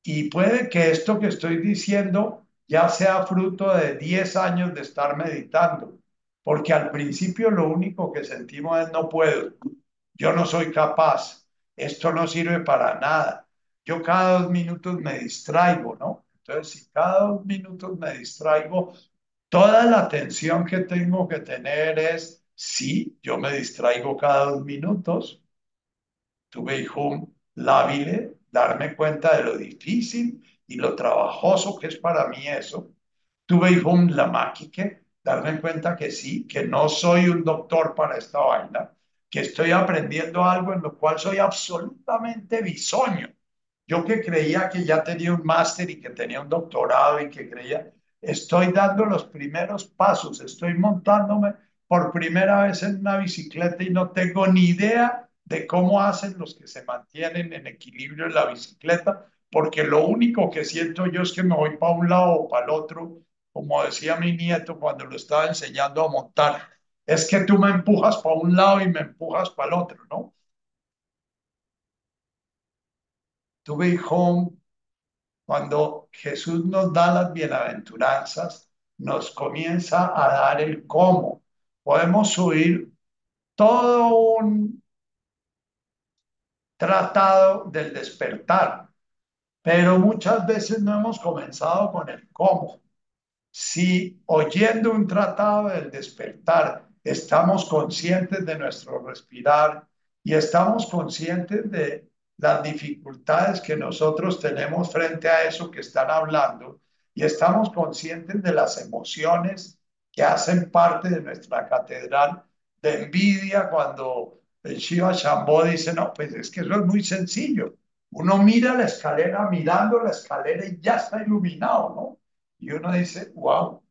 Y puede que esto que estoy diciendo ya sea fruto de 10 años de estar meditando, porque al principio lo único que sentimos es no puedo, yo no soy capaz, esto no sirve para nada. Yo cada dos minutos me distraigo, ¿no? Entonces, si cada dos minutos me distraigo, toda la atención que tengo que tener es Sí, yo me distraigo cada dos minutos. Tuve un lábile, darme cuenta de lo difícil y lo trabajoso que es para mí eso. Tuve un lamaquique, darme cuenta que sí, que no soy un doctor para esta vaina, que estoy aprendiendo algo en lo cual soy absolutamente bisoño. Yo que creía que ya tenía un máster y que tenía un doctorado y que creía, estoy dando los primeros pasos, estoy montándome por primera vez en una bicicleta y no tengo ni idea de cómo hacen los que se mantienen en equilibrio en la bicicleta, porque lo único que siento yo es que me voy para un lado o para el otro, como decía mi nieto cuando lo estaba enseñando a montar, es que tú me empujas para un lado y me empujas para el otro, ¿no? Tuve home, cuando Jesús nos da las bienaventuranzas, nos comienza a dar el cómo podemos subir todo un tratado del despertar, pero muchas veces no hemos comenzado con el cómo. Si oyendo un tratado del despertar estamos conscientes de nuestro respirar y estamos conscientes de las dificultades que nosotros tenemos frente a eso que están hablando y estamos conscientes de las emociones que hacen parte de nuestra catedral de envidia cuando el Shiva Shambho dice, no, pues es que eso es muy sencillo. Uno mira la escalera, mirando la escalera y ya está iluminado, ¿no? Y uno dice, wow,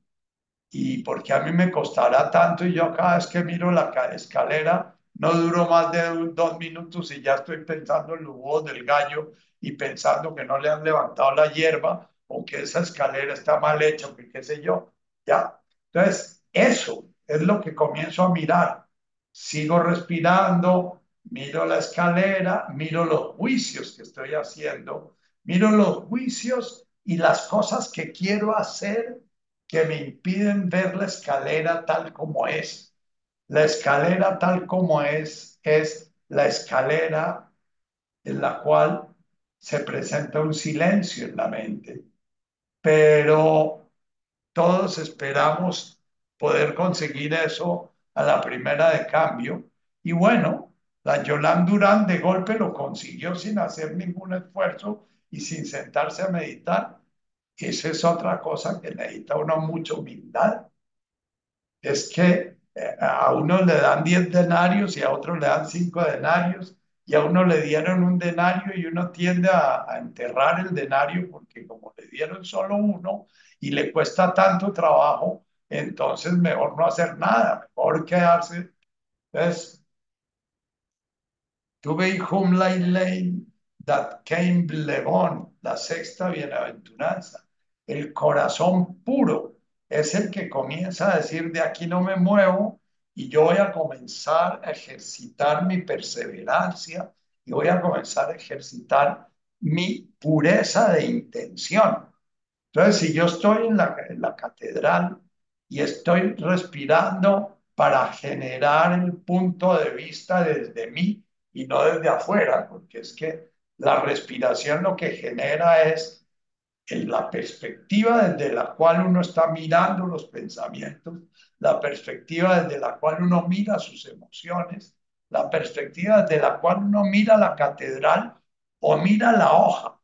¿y porque a mí me costará tanto? Y yo cada vez que miro la escalera, no duro más de dos minutos y ya estoy pensando en los huevos del gallo y pensando que no le han levantado la hierba o que esa escalera está mal hecha o que qué sé yo. Ya, entonces, eso es lo que comienzo a mirar. Sigo respirando, miro la escalera, miro los juicios que estoy haciendo, miro los juicios y las cosas que quiero hacer que me impiden ver la escalera tal como es. La escalera tal como es es la escalera en la cual se presenta un silencio en la mente, pero todos esperamos poder conseguir eso a la primera de cambio. Y bueno, la Yolanda Durán de golpe lo consiguió sin hacer ningún esfuerzo y sin sentarse a meditar. Esa es otra cosa que necesita uno mucha humildad. Es que eh, a uno le dan 10 denarios y a otro le dan 5 denarios y a uno le dieron un denario y uno tiende a, a, enterrar el denario porque como le dieron solo uno y le cuesta tanto trabajo, entonces mejor no hacer nada, mejor quedarse. Entonces, tuve whom lane that came Levon, la sexta bienaventuranza, el corazón puro es el que comienza a decir de aquí no me muevo y yo voy a comenzar a ejercitar mi perseverancia y voy a comenzar a ejercitar mi pureza de intención. Entonces, si yo estoy en la, en la catedral y estoy respirando para generar el punto de vista desde mí y no desde afuera, porque es que la respiración lo que genera es en la perspectiva desde la cual uno está mirando los pensamientos, la perspectiva desde la cual uno mira sus emociones, la perspectiva desde la cual uno mira la catedral o mira la hoja.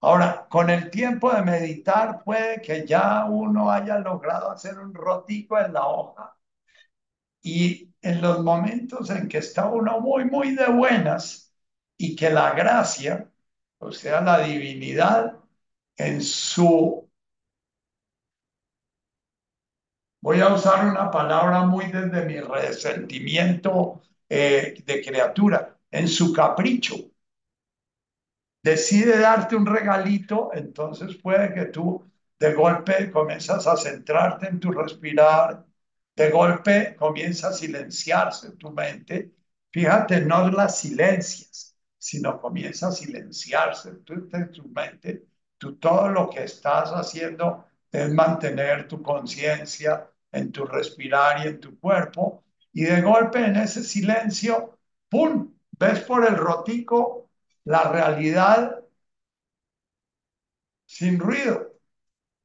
Ahora, con el tiempo de meditar puede que ya uno haya logrado hacer un rotico en la hoja y en los momentos en que está uno muy, muy de buenas y que la gracia o sea, la divinidad en su, voy a usar una palabra muy desde mi resentimiento eh, de criatura, en su capricho. Decide darte un regalito, entonces puede que tú de golpe comienzas a centrarte en tu respirar, de golpe comienza a silenciarse tu mente. Fíjate, no las silencias, sino comienza a silenciarse en tu mente. Tú todo lo que estás haciendo es mantener tu conciencia en tu respirar y en tu cuerpo. Y de golpe en ese silencio, ¡pum! Ves por el rotico la realidad sin ruido,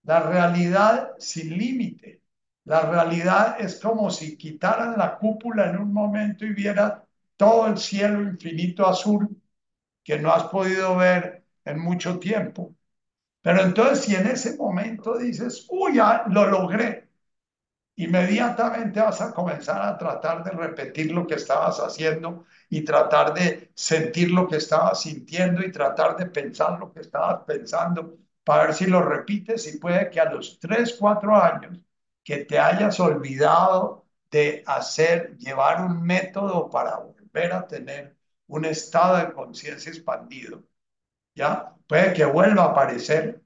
la realidad sin límite. La realidad es como si quitaran la cúpula en un momento y viera todo el cielo infinito azul que no has podido ver en mucho tiempo. Pero entonces si en ese momento dices, uy, ya lo logré, inmediatamente vas a comenzar a tratar de repetir lo que estabas haciendo y tratar de sentir lo que estabas sintiendo y tratar de pensar lo que estabas pensando para ver si lo repites y puede que a los 3, 4 años que te hayas olvidado de hacer, llevar un método para volver a tener un estado de conciencia expandido. ¿Ya? Puede que vuelva a aparecer.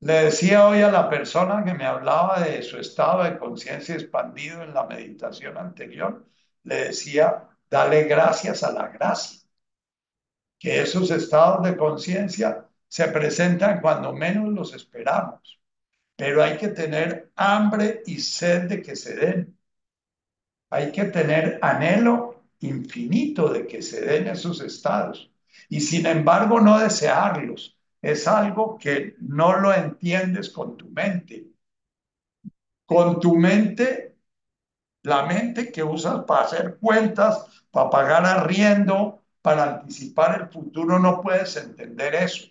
Le decía hoy a la persona que me hablaba de su estado de conciencia expandido en la meditación anterior, le decía, dale gracias a la gracia. Que esos estados de conciencia se presentan cuando menos los esperamos, pero hay que tener hambre y sed de que se den hay que tener anhelo infinito de que se den esos estados y sin embargo no desearlos. Es algo que no lo entiendes con tu mente. Con tu mente, la mente que usas para hacer cuentas, para pagar arriendo, para anticipar el futuro, no puedes entender eso.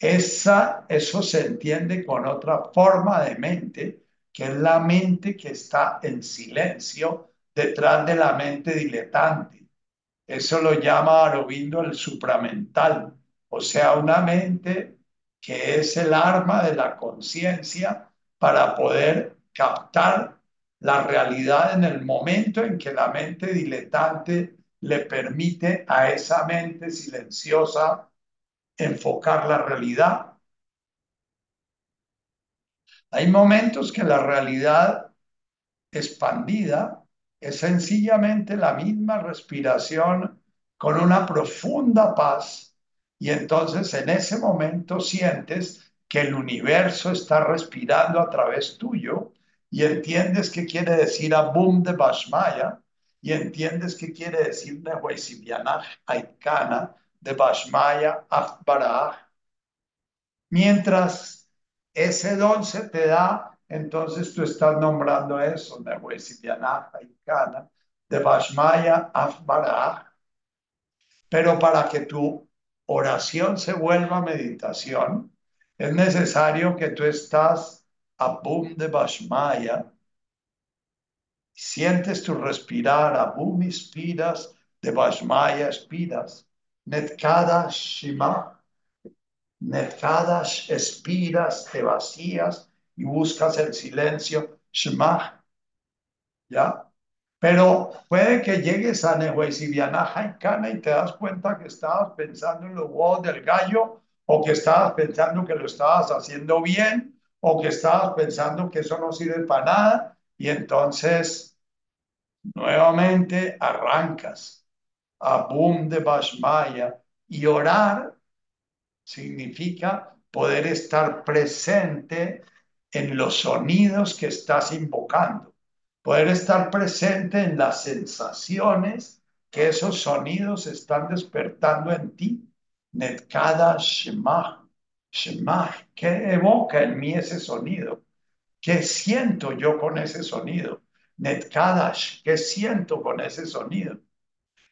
Esa, eso se entiende con otra forma de mente que es la mente que está en silencio detrás de la mente diletante. Eso lo llama Arobindo el supramental, o sea, una mente que es el arma de la conciencia para poder captar la realidad en el momento en que la mente diletante le permite a esa mente silenciosa enfocar la realidad. Hay momentos que la realidad expandida es sencillamente la misma respiración con una profunda paz Y entonces en ese momento sientes que el universo está respirando a través tuyo y entiendes qué quiere decir Abum de Bashmaya y entiendes qué quiere decir Nehuesibianach Aikana de Bashmaya Achbarach. Mientras ese don se te da, entonces tú estás nombrando eso, de Bashmaya Achbarach. Pero para que tu oración se vuelva meditación, es necesario que tú estás a boom de Bashmaya, sientes tu respirar, a boom inspiras, de Bashmaya expiras, Netkadash Shima, Netkadash expiras, te vacías y buscas el silencio, Shema, ¿ya? Pero puede que llegues a Nehuesibianaja y Cana y te das cuenta que estabas pensando en los huevos del gallo o que estabas pensando que lo estabas haciendo bien o que estabas pensando que eso no sirve para nada y entonces nuevamente arrancas a boom de y orar significa poder estar presente en los sonidos que estás invocando poder estar presente en las sensaciones que esos sonidos están despertando en ti. Netkada Shema, Shema, ¿qué evoca en mí ese sonido? ¿Qué siento yo con ese sonido? Netkadash, ¿qué siento con ese sonido?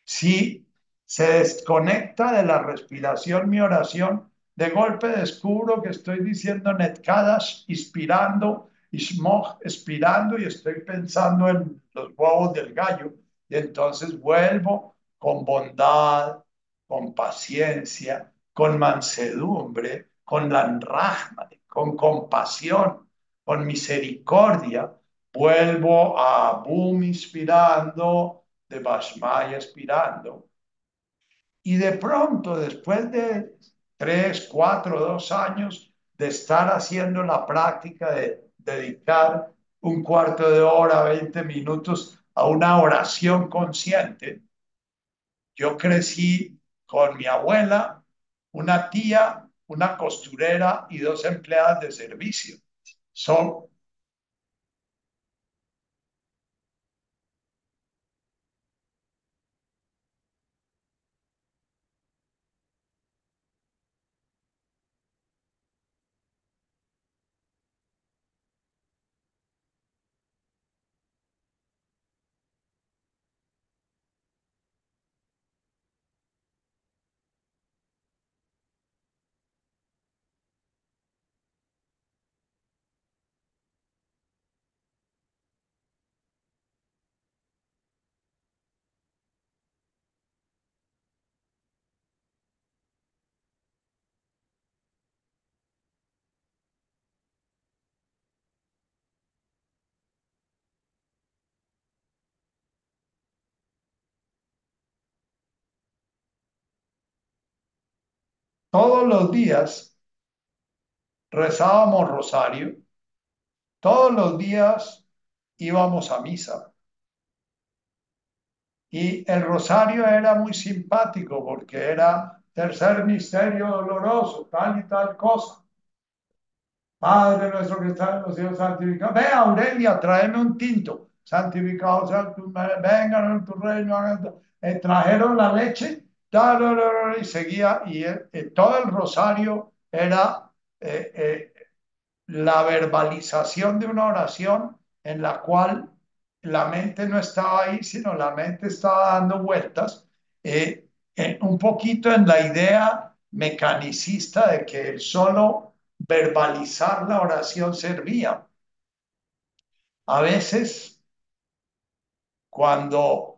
Si se desconecta de la respiración mi oración, de golpe descubro que estoy diciendo Netkadash, inspirando Ishmoch expirando y estoy pensando en los huevos del gallo. Y entonces vuelvo con bondad, con paciencia, con mansedumbre, con la con compasión, con misericordia. Vuelvo a Boom inspirando, de Bashmaya expirando. Y de pronto, después de tres, cuatro, dos años de estar haciendo la práctica de dedicar un cuarto de hora, 20 minutos a una oración consciente. Yo crecí con mi abuela, una tía, una costurera y dos empleadas de servicio. Son todos los días rezábamos rosario, todos los días íbamos a misa. Y el rosario era muy simpático porque era tercer misterio doloroso, tal y tal cosa. Padre nuestro que está en los cielos, santificado. Ve, Aurelia, tráeme un tinto. Santificado sea tu vengan en tu reino. Eh, trajeron la leche y seguía. Y eh, todo el rosario era eh, la verbalización de una oración en la cual la mente no estaba ahí, sino la mente estaba dando vueltas, un poquito en la idea mecanicista de que el solo verbalizar la oración servía. A veces, cuando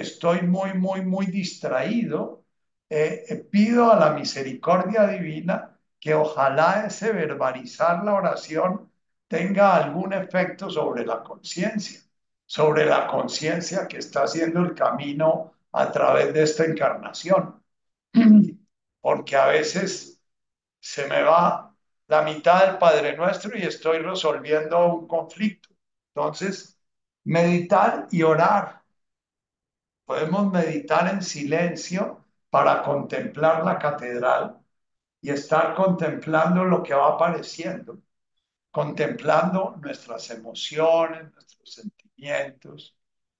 estoy muy, muy, muy distraído, eh, eh, pido a la misericordia divina que ojalá ese verbalizar la oración tenga algún efecto sobre la conciencia, sobre la conciencia que está haciendo el camino a través de esta encarnación. Porque a veces se me va la mitad del Padre Nuestro y estoy resolviendo un conflicto. Entonces, meditar y orar. Podemos meditar en silencio para contemplar la catedral y estar contemplando lo que va apareciendo, contemplando nuestras emociones, nuestros sentimientos,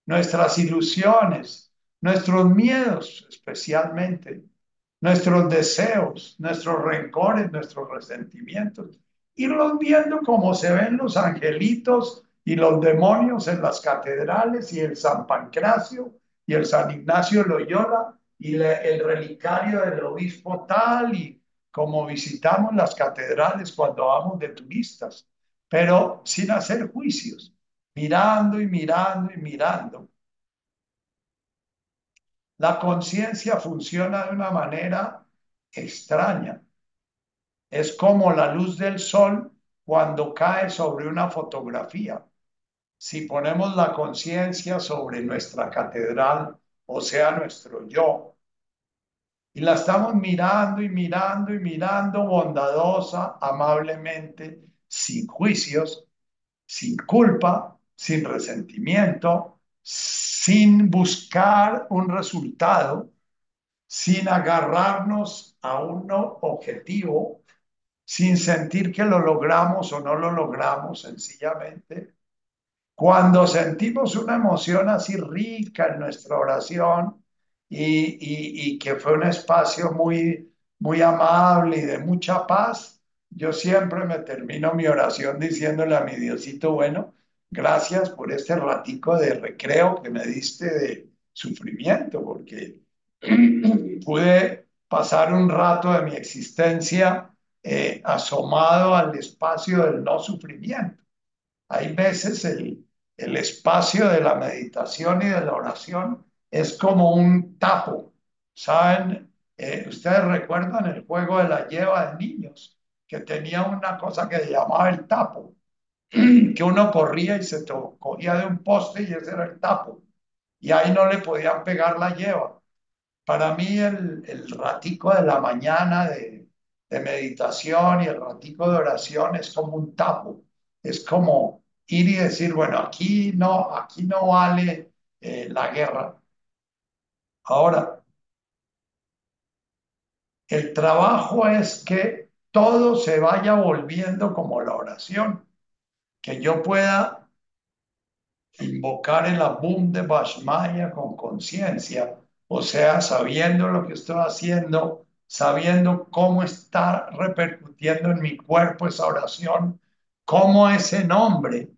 nuestras ilusiones, nuestros miedos especialmente, nuestros deseos, nuestros rencores, nuestros resentimientos, irlos viendo como se ven los angelitos y los demonios en las catedrales y el San Pancracio y el San Ignacio Loyola y el relicario del obispo tal y como visitamos las catedrales cuando vamos de turistas, pero sin hacer juicios, mirando y mirando y mirando. La conciencia funciona de una manera extraña. Es como la luz del sol cuando cae sobre una fotografía. Si ponemos la conciencia sobre nuestra catedral, o sea, nuestro yo, y la estamos mirando y mirando y mirando bondadosa, amablemente, sin juicios, sin culpa, sin resentimiento, sin buscar un resultado, sin agarrarnos a un objetivo, sin sentir que lo logramos o no lo logramos, sencillamente. Cuando sentimos una emoción así rica en nuestra oración y, y, que fue un espacio muy, muy amable y de mucha paz, yo siempre me termino mi oración diciéndole a mi Diosito, bueno, gracias por este ratico de recreo que me diste de sufrimiento, porque pude pasar un rato de mi existencia eh, asomado al espacio del no sufrimiento. Hay veces el, el espacio de la meditación y de la oración es como un tapo. ¿Saben? Eh, ustedes recuerdan el juego de la lleva de niños, que tenía una cosa que se llamaba el tapo, que uno corría y se cogía de un poste y ese era el tapo. Y ahí no le podían pegar la lleva. Para mí el, el ratico de la mañana de, de meditación y el ratico de oración es como un tapo. Es como ir y decir, bueno, aquí no, aquí no vale eh, la guerra. Ahora, el trabajo es que todo se vaya volviendo como la oración, que yo pueda invocar el abum de Bashmaya con conciencia, o sea, sabiendo lo que estoy haciendo, sabiendo cómo está repercutiendo en mi cuerpo esa oración, cómo ese nombre,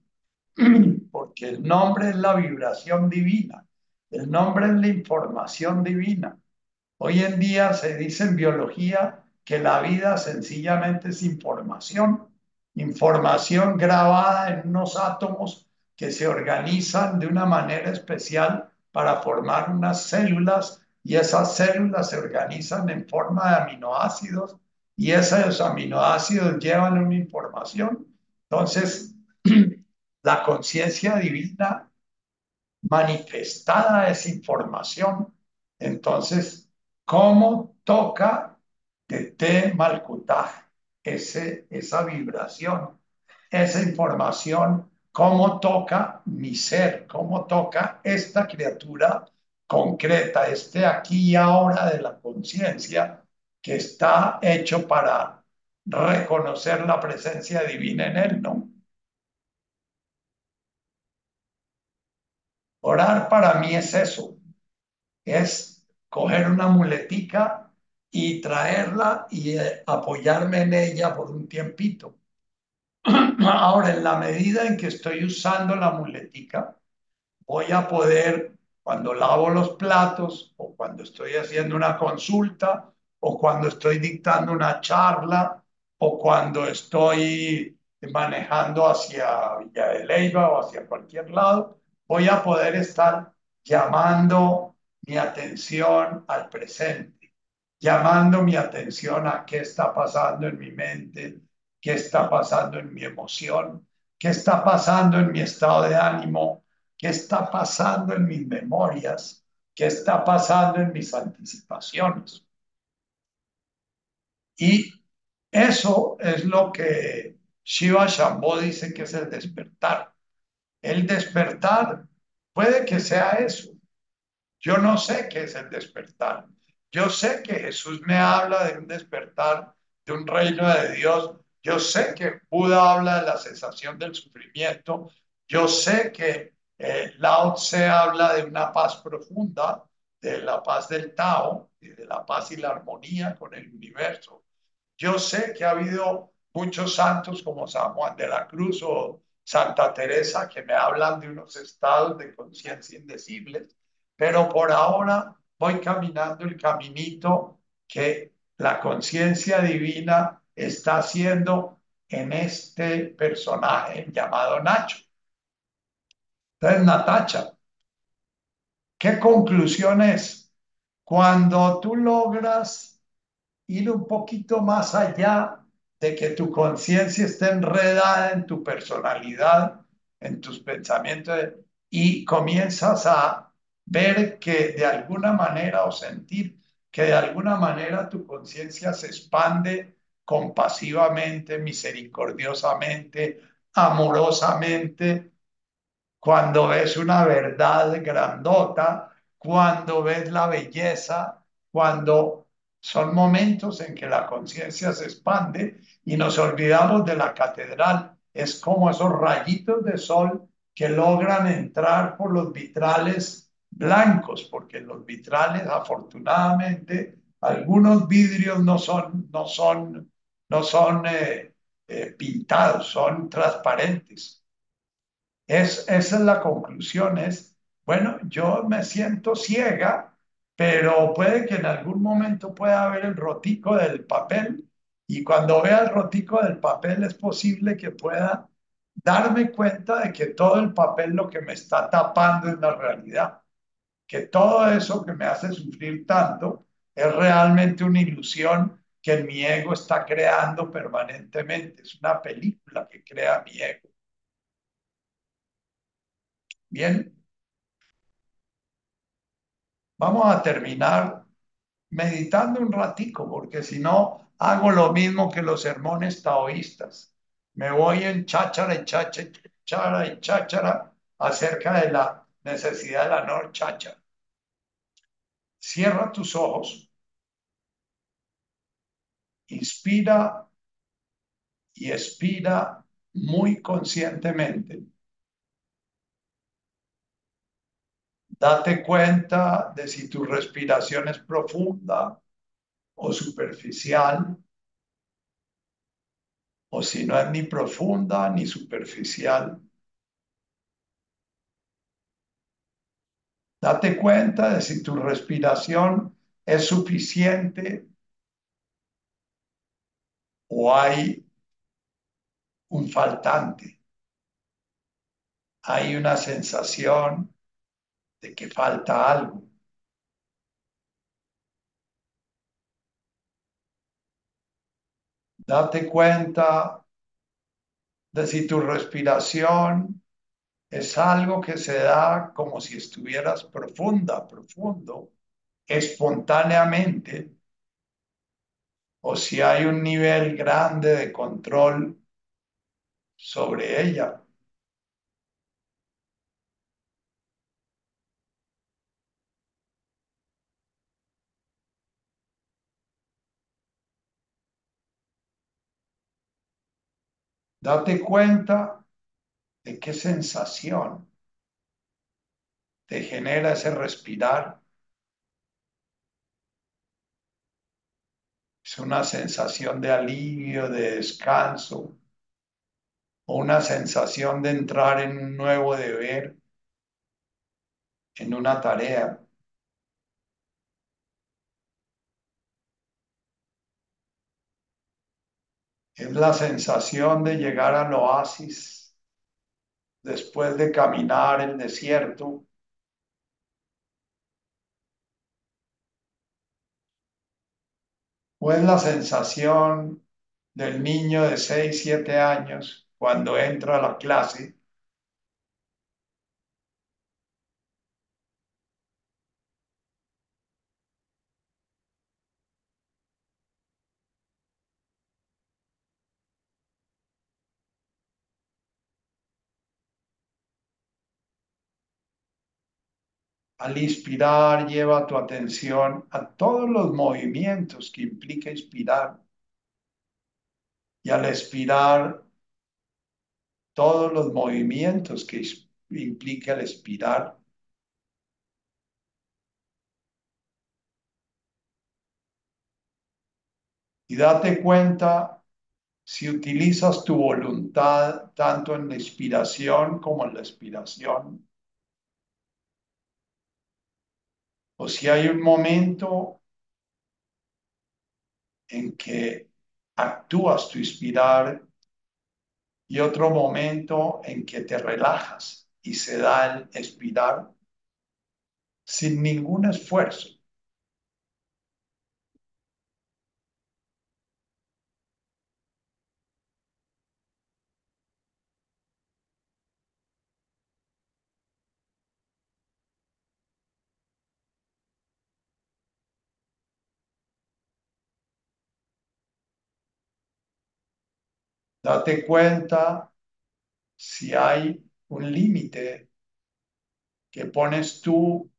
porque el nombre es la vibración divina, el nombre es la información divina. Hoy en día se dice en biología que la vida sencillamente es información, información grabada en unos átomos que se organizan de una manera especial para formar unas células y esas células se organizan en forma de aminoácidos y esos aminoácidos llevan una información. Entonces, la conciencia divina manifestada esa información. Entonces, ¿cómo toca de Te ese, esa vibración, esa información? ¿Cómo toca mi ser? ¿Cómo toca esta criatura concreta, este aquí y ahora de la conciencia que está hecho para reconocer la presencia divina en él, ¿no? Orar para mí es eso, es coger una muletica y traerla y eh, apoyarme en ella por un tiempito. Ahora, en la medida en que estoy usando la muletica, voy a poder, cuando lavo los platos o cuando estoy haciendo una consulta o cuando estoy dictando una charla o cuando estoy manejando hacia Villa de Leyva o hacia cualquier lado, voy a poder estar llamando mi atención al presente, llamando mi atención a qué está pasando en mi mente, qué está pasando en mi emoción, qué está pasando en mi estado de ánimo, qué está pasando en mis memorias, qué está pasando en mis anticipaciones. Y eso es lo que Shiva Shambho dice que es el despertar. El despertar puede que sea eso. Yo no sé qué es el despertar. Yo sé que Jesús me habla de un despertar, de un reino de Dios. Yo sé que Buda habla de la cesación del sufrimiento. Yo sé que eh, Lao Tse habla de una paz profunda, de la paz del Tao, y de la paz y la armonía con el universo. Yo sé que ha habido muchos santos como San Juan de la Cruz o Santa Teresa que me hablan de unos estados de conciencia indecibles, pero por ahora voy caminando el caminito que la conciencia divina está haciendo en este personaje llamado Nacho. Entonces, Natacha, ¿qué conclusión es? Cuando tú logras ir un poquito más allá de que tu conciencia esté enredada en tu personalidad, en tus pensamientos, y comienzas a ver que de alguna manera o sentir que de alguna manera tu conciencia se expande compasivamente, misericordiosamente, amorosamente, cuando ves una verdad grandota, cuando ves la belleza, cuando son momentos en que la conciencia se expande y nos olvidamos de la catedral. Es como esos rayitos de sol que logran entrar por los vitrales blancos, porque los vitrales, afortunadamente, algunos vidrios no son, no son, no son eh, eh, pintados, son transparentes. Es, esa es la conclusión, es, bueno, yo me siento ciega, pero puede que en algún momento pueda ver el rotico del papel y cuando vea el rotico del papel es posible que pueda darme cuenta de que todo el papel lo que me está tapando es la realidad, que todo eso que me hace sufrir tanto es realmente una ilusión que mi ego está creando permanentemente, es una película que crea mi ego. Bien, vamos a terminar meditando un ratico, porque si no, hago lo mismo que los sermones taoístas. Me voy en cháchara y cháchara y cháchara acerca de la necesidad de la no cháchara. Cierra tus ojos, inspira y expira muy conscientemente. Date cuenta de si tu respiración es profunda o superficial, o si no es ni profunda ni superficial. Date cuenta de si tu respiración es suficiente o hay un faltante. Hay una sensación de que falta algo. Date cuenta de si tu respiración es algo que se da como si estuvieras profunda, profundo, espontáneamente, o si hay un nivel grande de control sobre ella. Date cuenta de qué sensación te genera ese respirar. Es una sensación de alivio, de descanso, o una sensación de entrar en un nuevo deber, en una tarea. Es la sensación de llegar al oasis después de caminar el desierto. O es la sensación del niño de 6, 7 años cuando entra a la clase Al inspirar, lleva tu atención a todos los movimientos que implica inspirar. Y al expirar, todos los movimientos que implica el expirar. Y date cuenta si utilizas tu voluntad tanto en la inspiración como en la expiración. O si hay un momento en que actúas tu inspirar y otro momento en que te relajas y se da el expirar sin ningún esfuerzo. Date cuenta si hay un límite que pones tú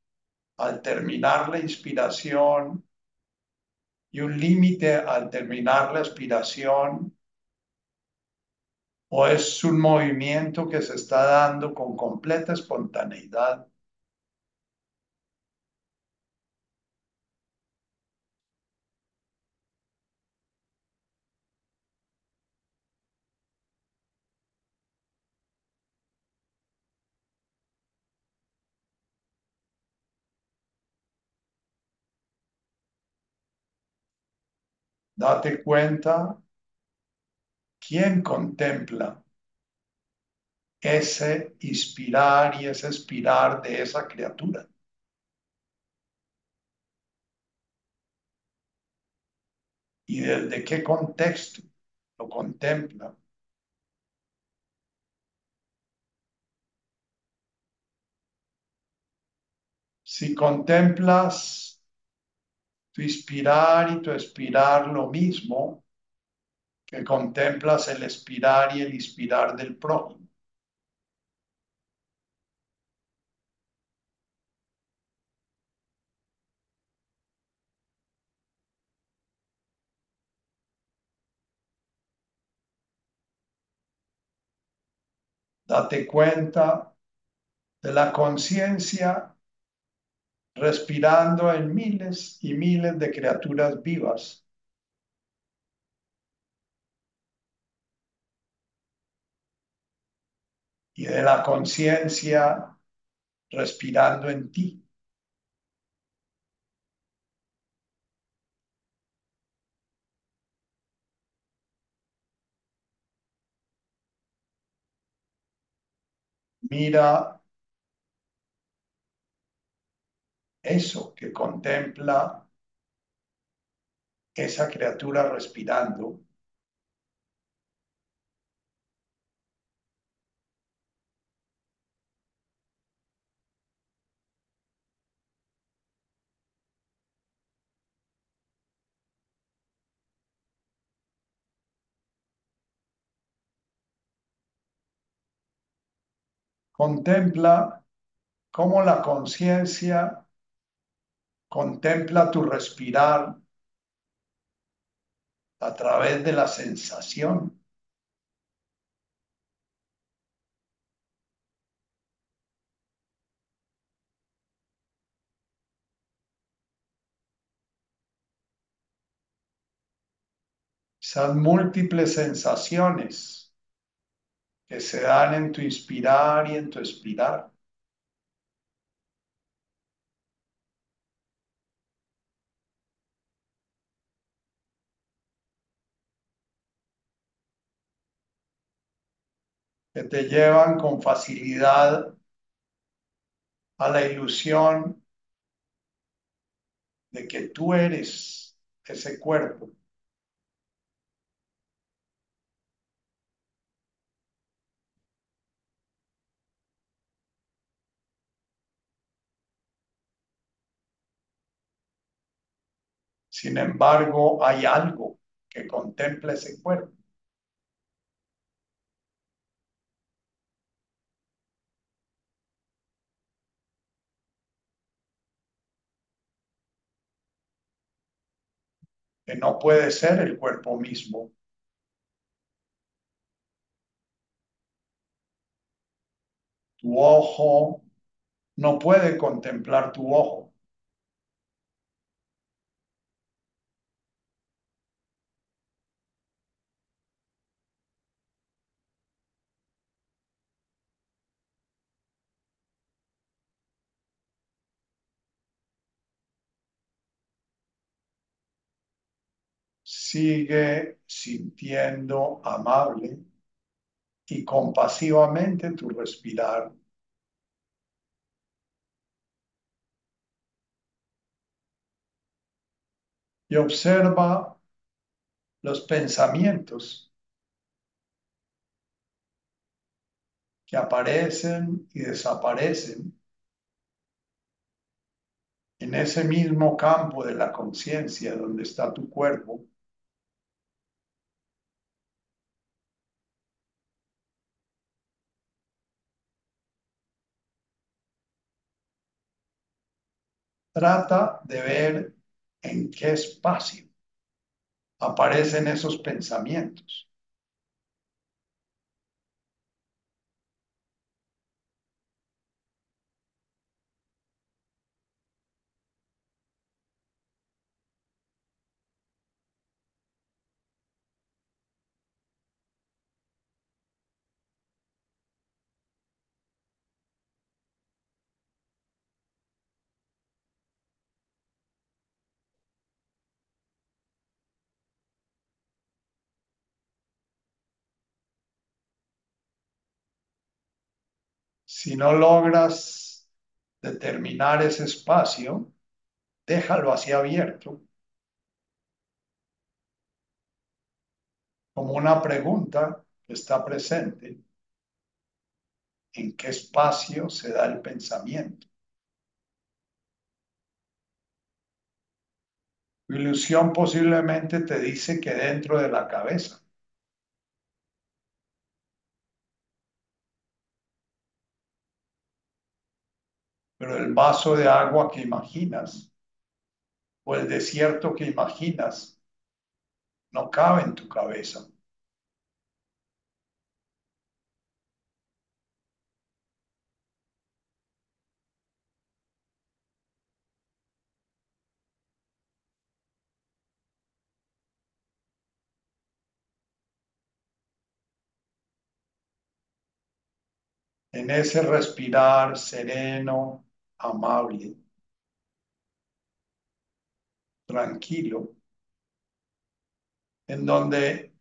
al terminar la inspiración y un límite al terminar la expiración o es un movimiento que se está dando con completa espontaneidad. Date cuenta quién contempla ese inspirar y ese expirar de esa criatura. Y desde qué contexto lo contempla. Si contemplas tu inspirar y tu expirar lo mismo, que contemplas el expirar y el inspirar del prójimo. Date cuenta de la conciencia respirando en miles y miles de criaturas vivas. Y de la conciencia respirando en ti. Mira eso que contempla esa criatura respirando. Contempla cómo la conciencia Contempla tu respirar a través de la sensación. Esas múltiples sensaciones que se dan en tu inspirar y en tu expirar. Que te llevan con facilidad a la ilusión de que tú eres ese cuerpo. Sin embargo, hay algo que contempla ese cuerpo. No puede ser el cuerpo mismo. Tu ojo no puede contemplar tu ojo. Sigue sintiendo amable y compasivamente tu respirar. Y observa los pensamientos que aparecen y desaparecen en ese mismo campo de la conciencia donde está tu cuerpo. Trata de ver en qué espacio aparecen esos pensamientos. Si no logras determinar ese espacio, déjalo así abierto, como una pregunta que está presente. ¿En qué espacio se da el pensamiento? Tu ilusión posiblemente te dice que dentro de la cabeza. Pero el vaso de agua que imaginas o el desierto que imaginas no cabe en tu cabeza. En ese respirar sereno, amable, tranquilo, en donde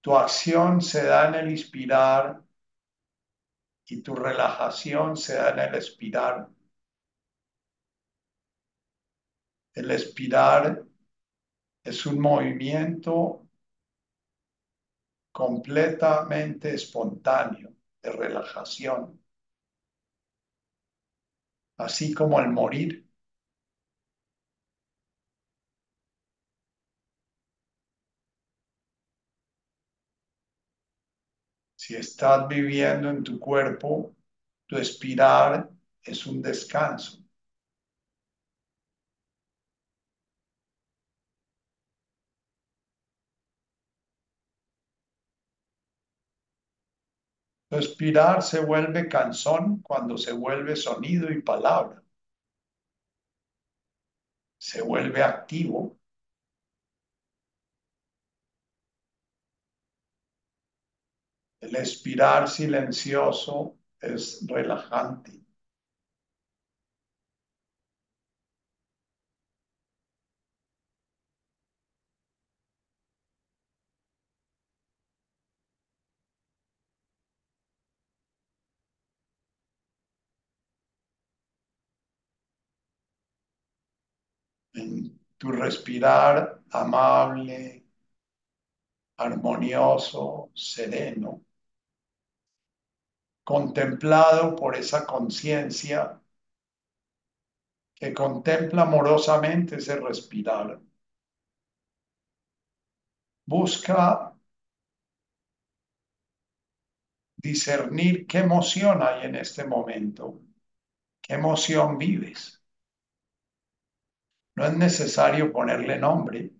tu acción se da en el inspirar y tu relajación se da en el expirar. El expirar es un movimiento completamente espontáneo de relajación, así como el morir. Si estás viviendo en tu cuerpo, tu expirar es un descanso. Respirar se vuelve canción cuando se vuelve sonido y palabra. Se vuelve activo. El expirar silencioso es relajante. en tu respirar amable, armonioso, sereno, contemplado por esa conciencia que contempla amorosamente ese respirar. Busca discernir qué emoción hay en este momento, qué emoción vives. No es necesario ponerle nombre.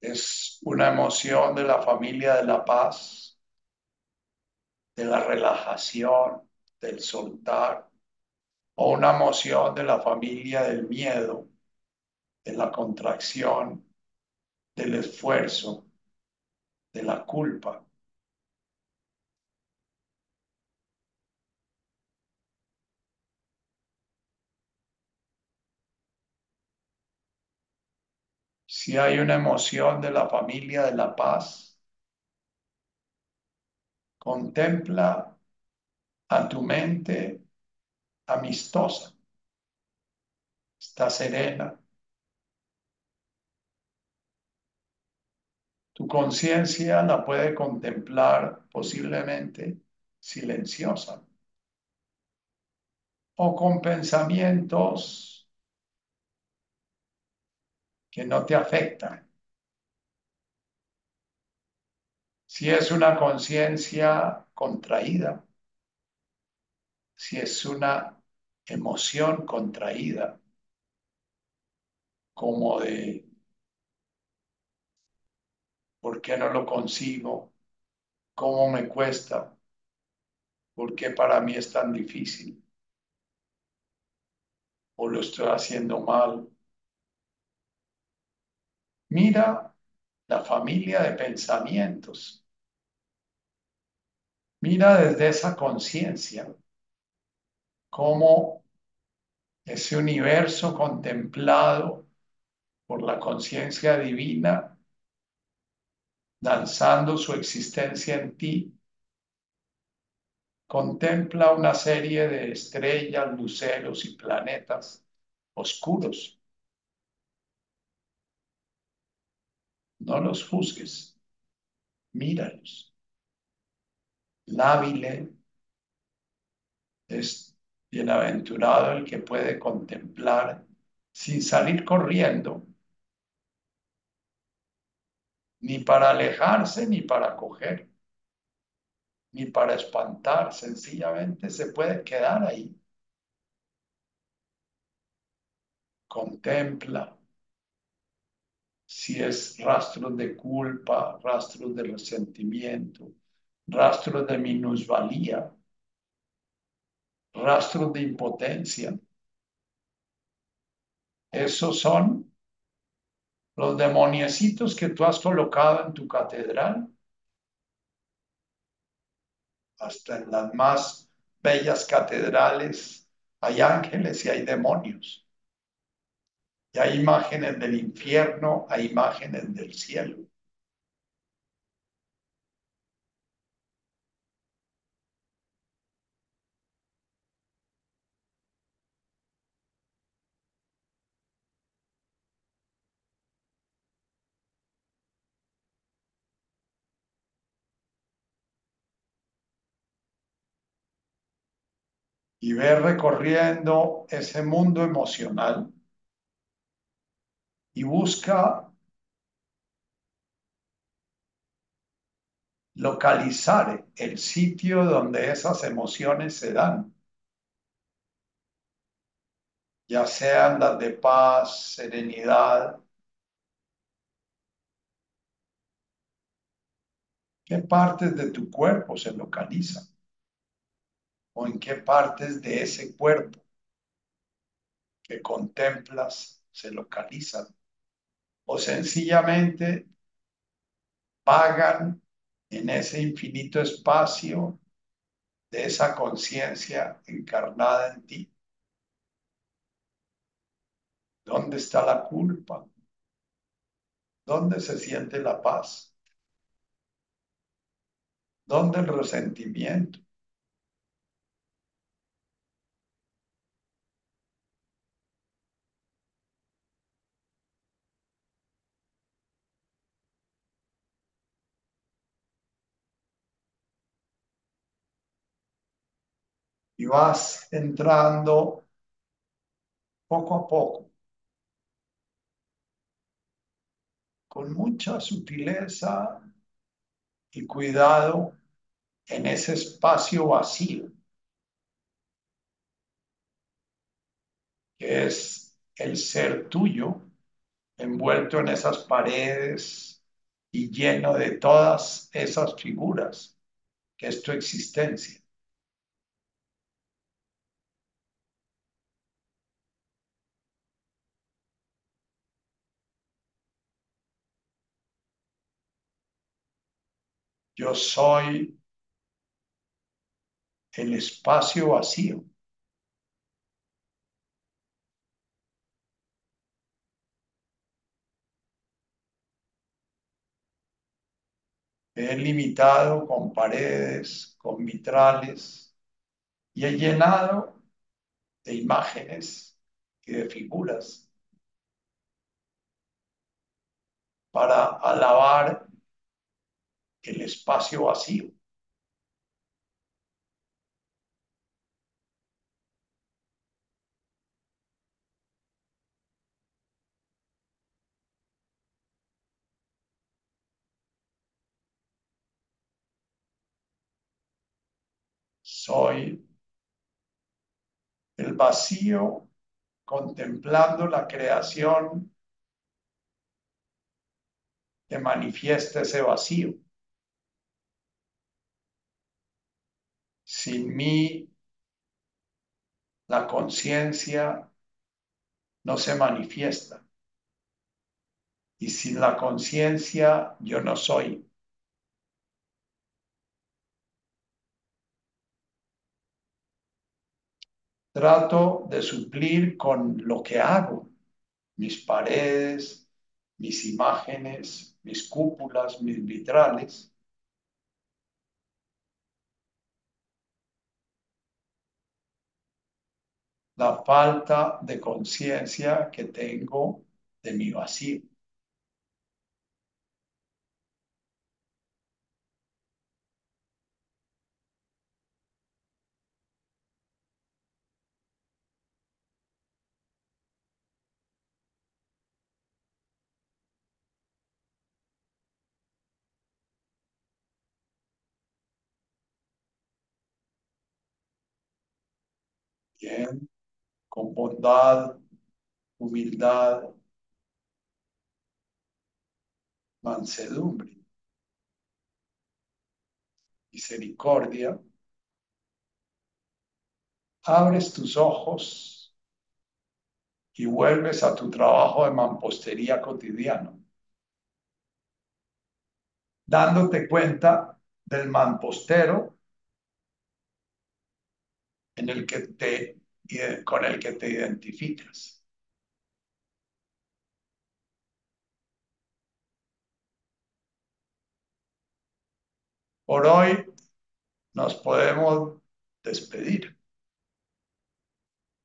Es una emoción de la familia de la paz, de la relajación, del soltar, o una emoción de la familia del miedo, de la contracción, del esfuerzo, de la culpa. Si hay una emoción de la familia de la paz, contempla a tu mente amistosa, está serena. Tu conciencia la puede contemplar posiblemente silenciosa o con pensamientos que no te afectan. Si es una conciencia contraída, si es una emoción contraída, como de ¿por qué no lo consigo? ¿Cómo me cuesta? ¿Por qué para mí es tan difícil? ¿O lo estoy haciendo mal? Mira la familia de pensamientos. Mira desde esa conciencia cómo ese universo contemplado por la conciencia divina, danzando su existencia en ti, contempla una serie de estrellas, luceros y planetas oscuros. No los juzgues, míralos. Lábile es bienaventurado el que puede contemplar sin salir corriendo, ni para alejarse ni para coger, ni para espantar, sencillamente se puede quedar ahí. Contempla si es rastros de culpa, rastros de resentimiento, rastros de minusvalía, rastros de impotencia. Esos son los demoniecitos que tú has colocado en tu catedral. Hasta en las más bellas catedrales hay ángeles y hay demonios. Y hay imágenes del infierno, hay imágenes del cielo. Y ve recorriendo ese mundo emocional y busca localizar el sitio donde esas emociones se dan, ya sean las de paz, serenidad. ¿Qué partes de tu cuerpo se localizan? ¿O en qué partes de ese cuerpo que contemplas se localizan? ¿O sencillamente vagan en ese infinito espacio de esa conciencia encarnada en ti. ¿Dónde está la culpa? ¿Dónde se siente la paz? ¿Dónde el resentimiento? Y vas entrando poco a poco, con mucha sutileza y cuidado en ese espacio vacío que es el ser tuyo envuelto en esas paredes y lleno de todas esas figuras que es tu existencia. Yo soy el espacio vacío. He limitado con paredes, con vitrales y he llenado de imágenes y de figuras para alabar el espacio vacío. Soy el vacío contemplando la creación que manifiesta ese vacío. Sin mí, la conciencia no se manifiesta. Y sin la conciencia, yo no soy. Trato de suplir con lo que hago, mis paredes, mis imágenes, mis cúpulas, mis vitrales, la falta de conciencia que tengo de mi vacío. Bien, con bondad, humildad, mansedumbre, misericordia, abres tus ojos y vuelves a tu trabajo de mampostería cotidiano, dándote cuenta del mampostero en el que te, con el que te identificas. Por hoy nos podemos despedir.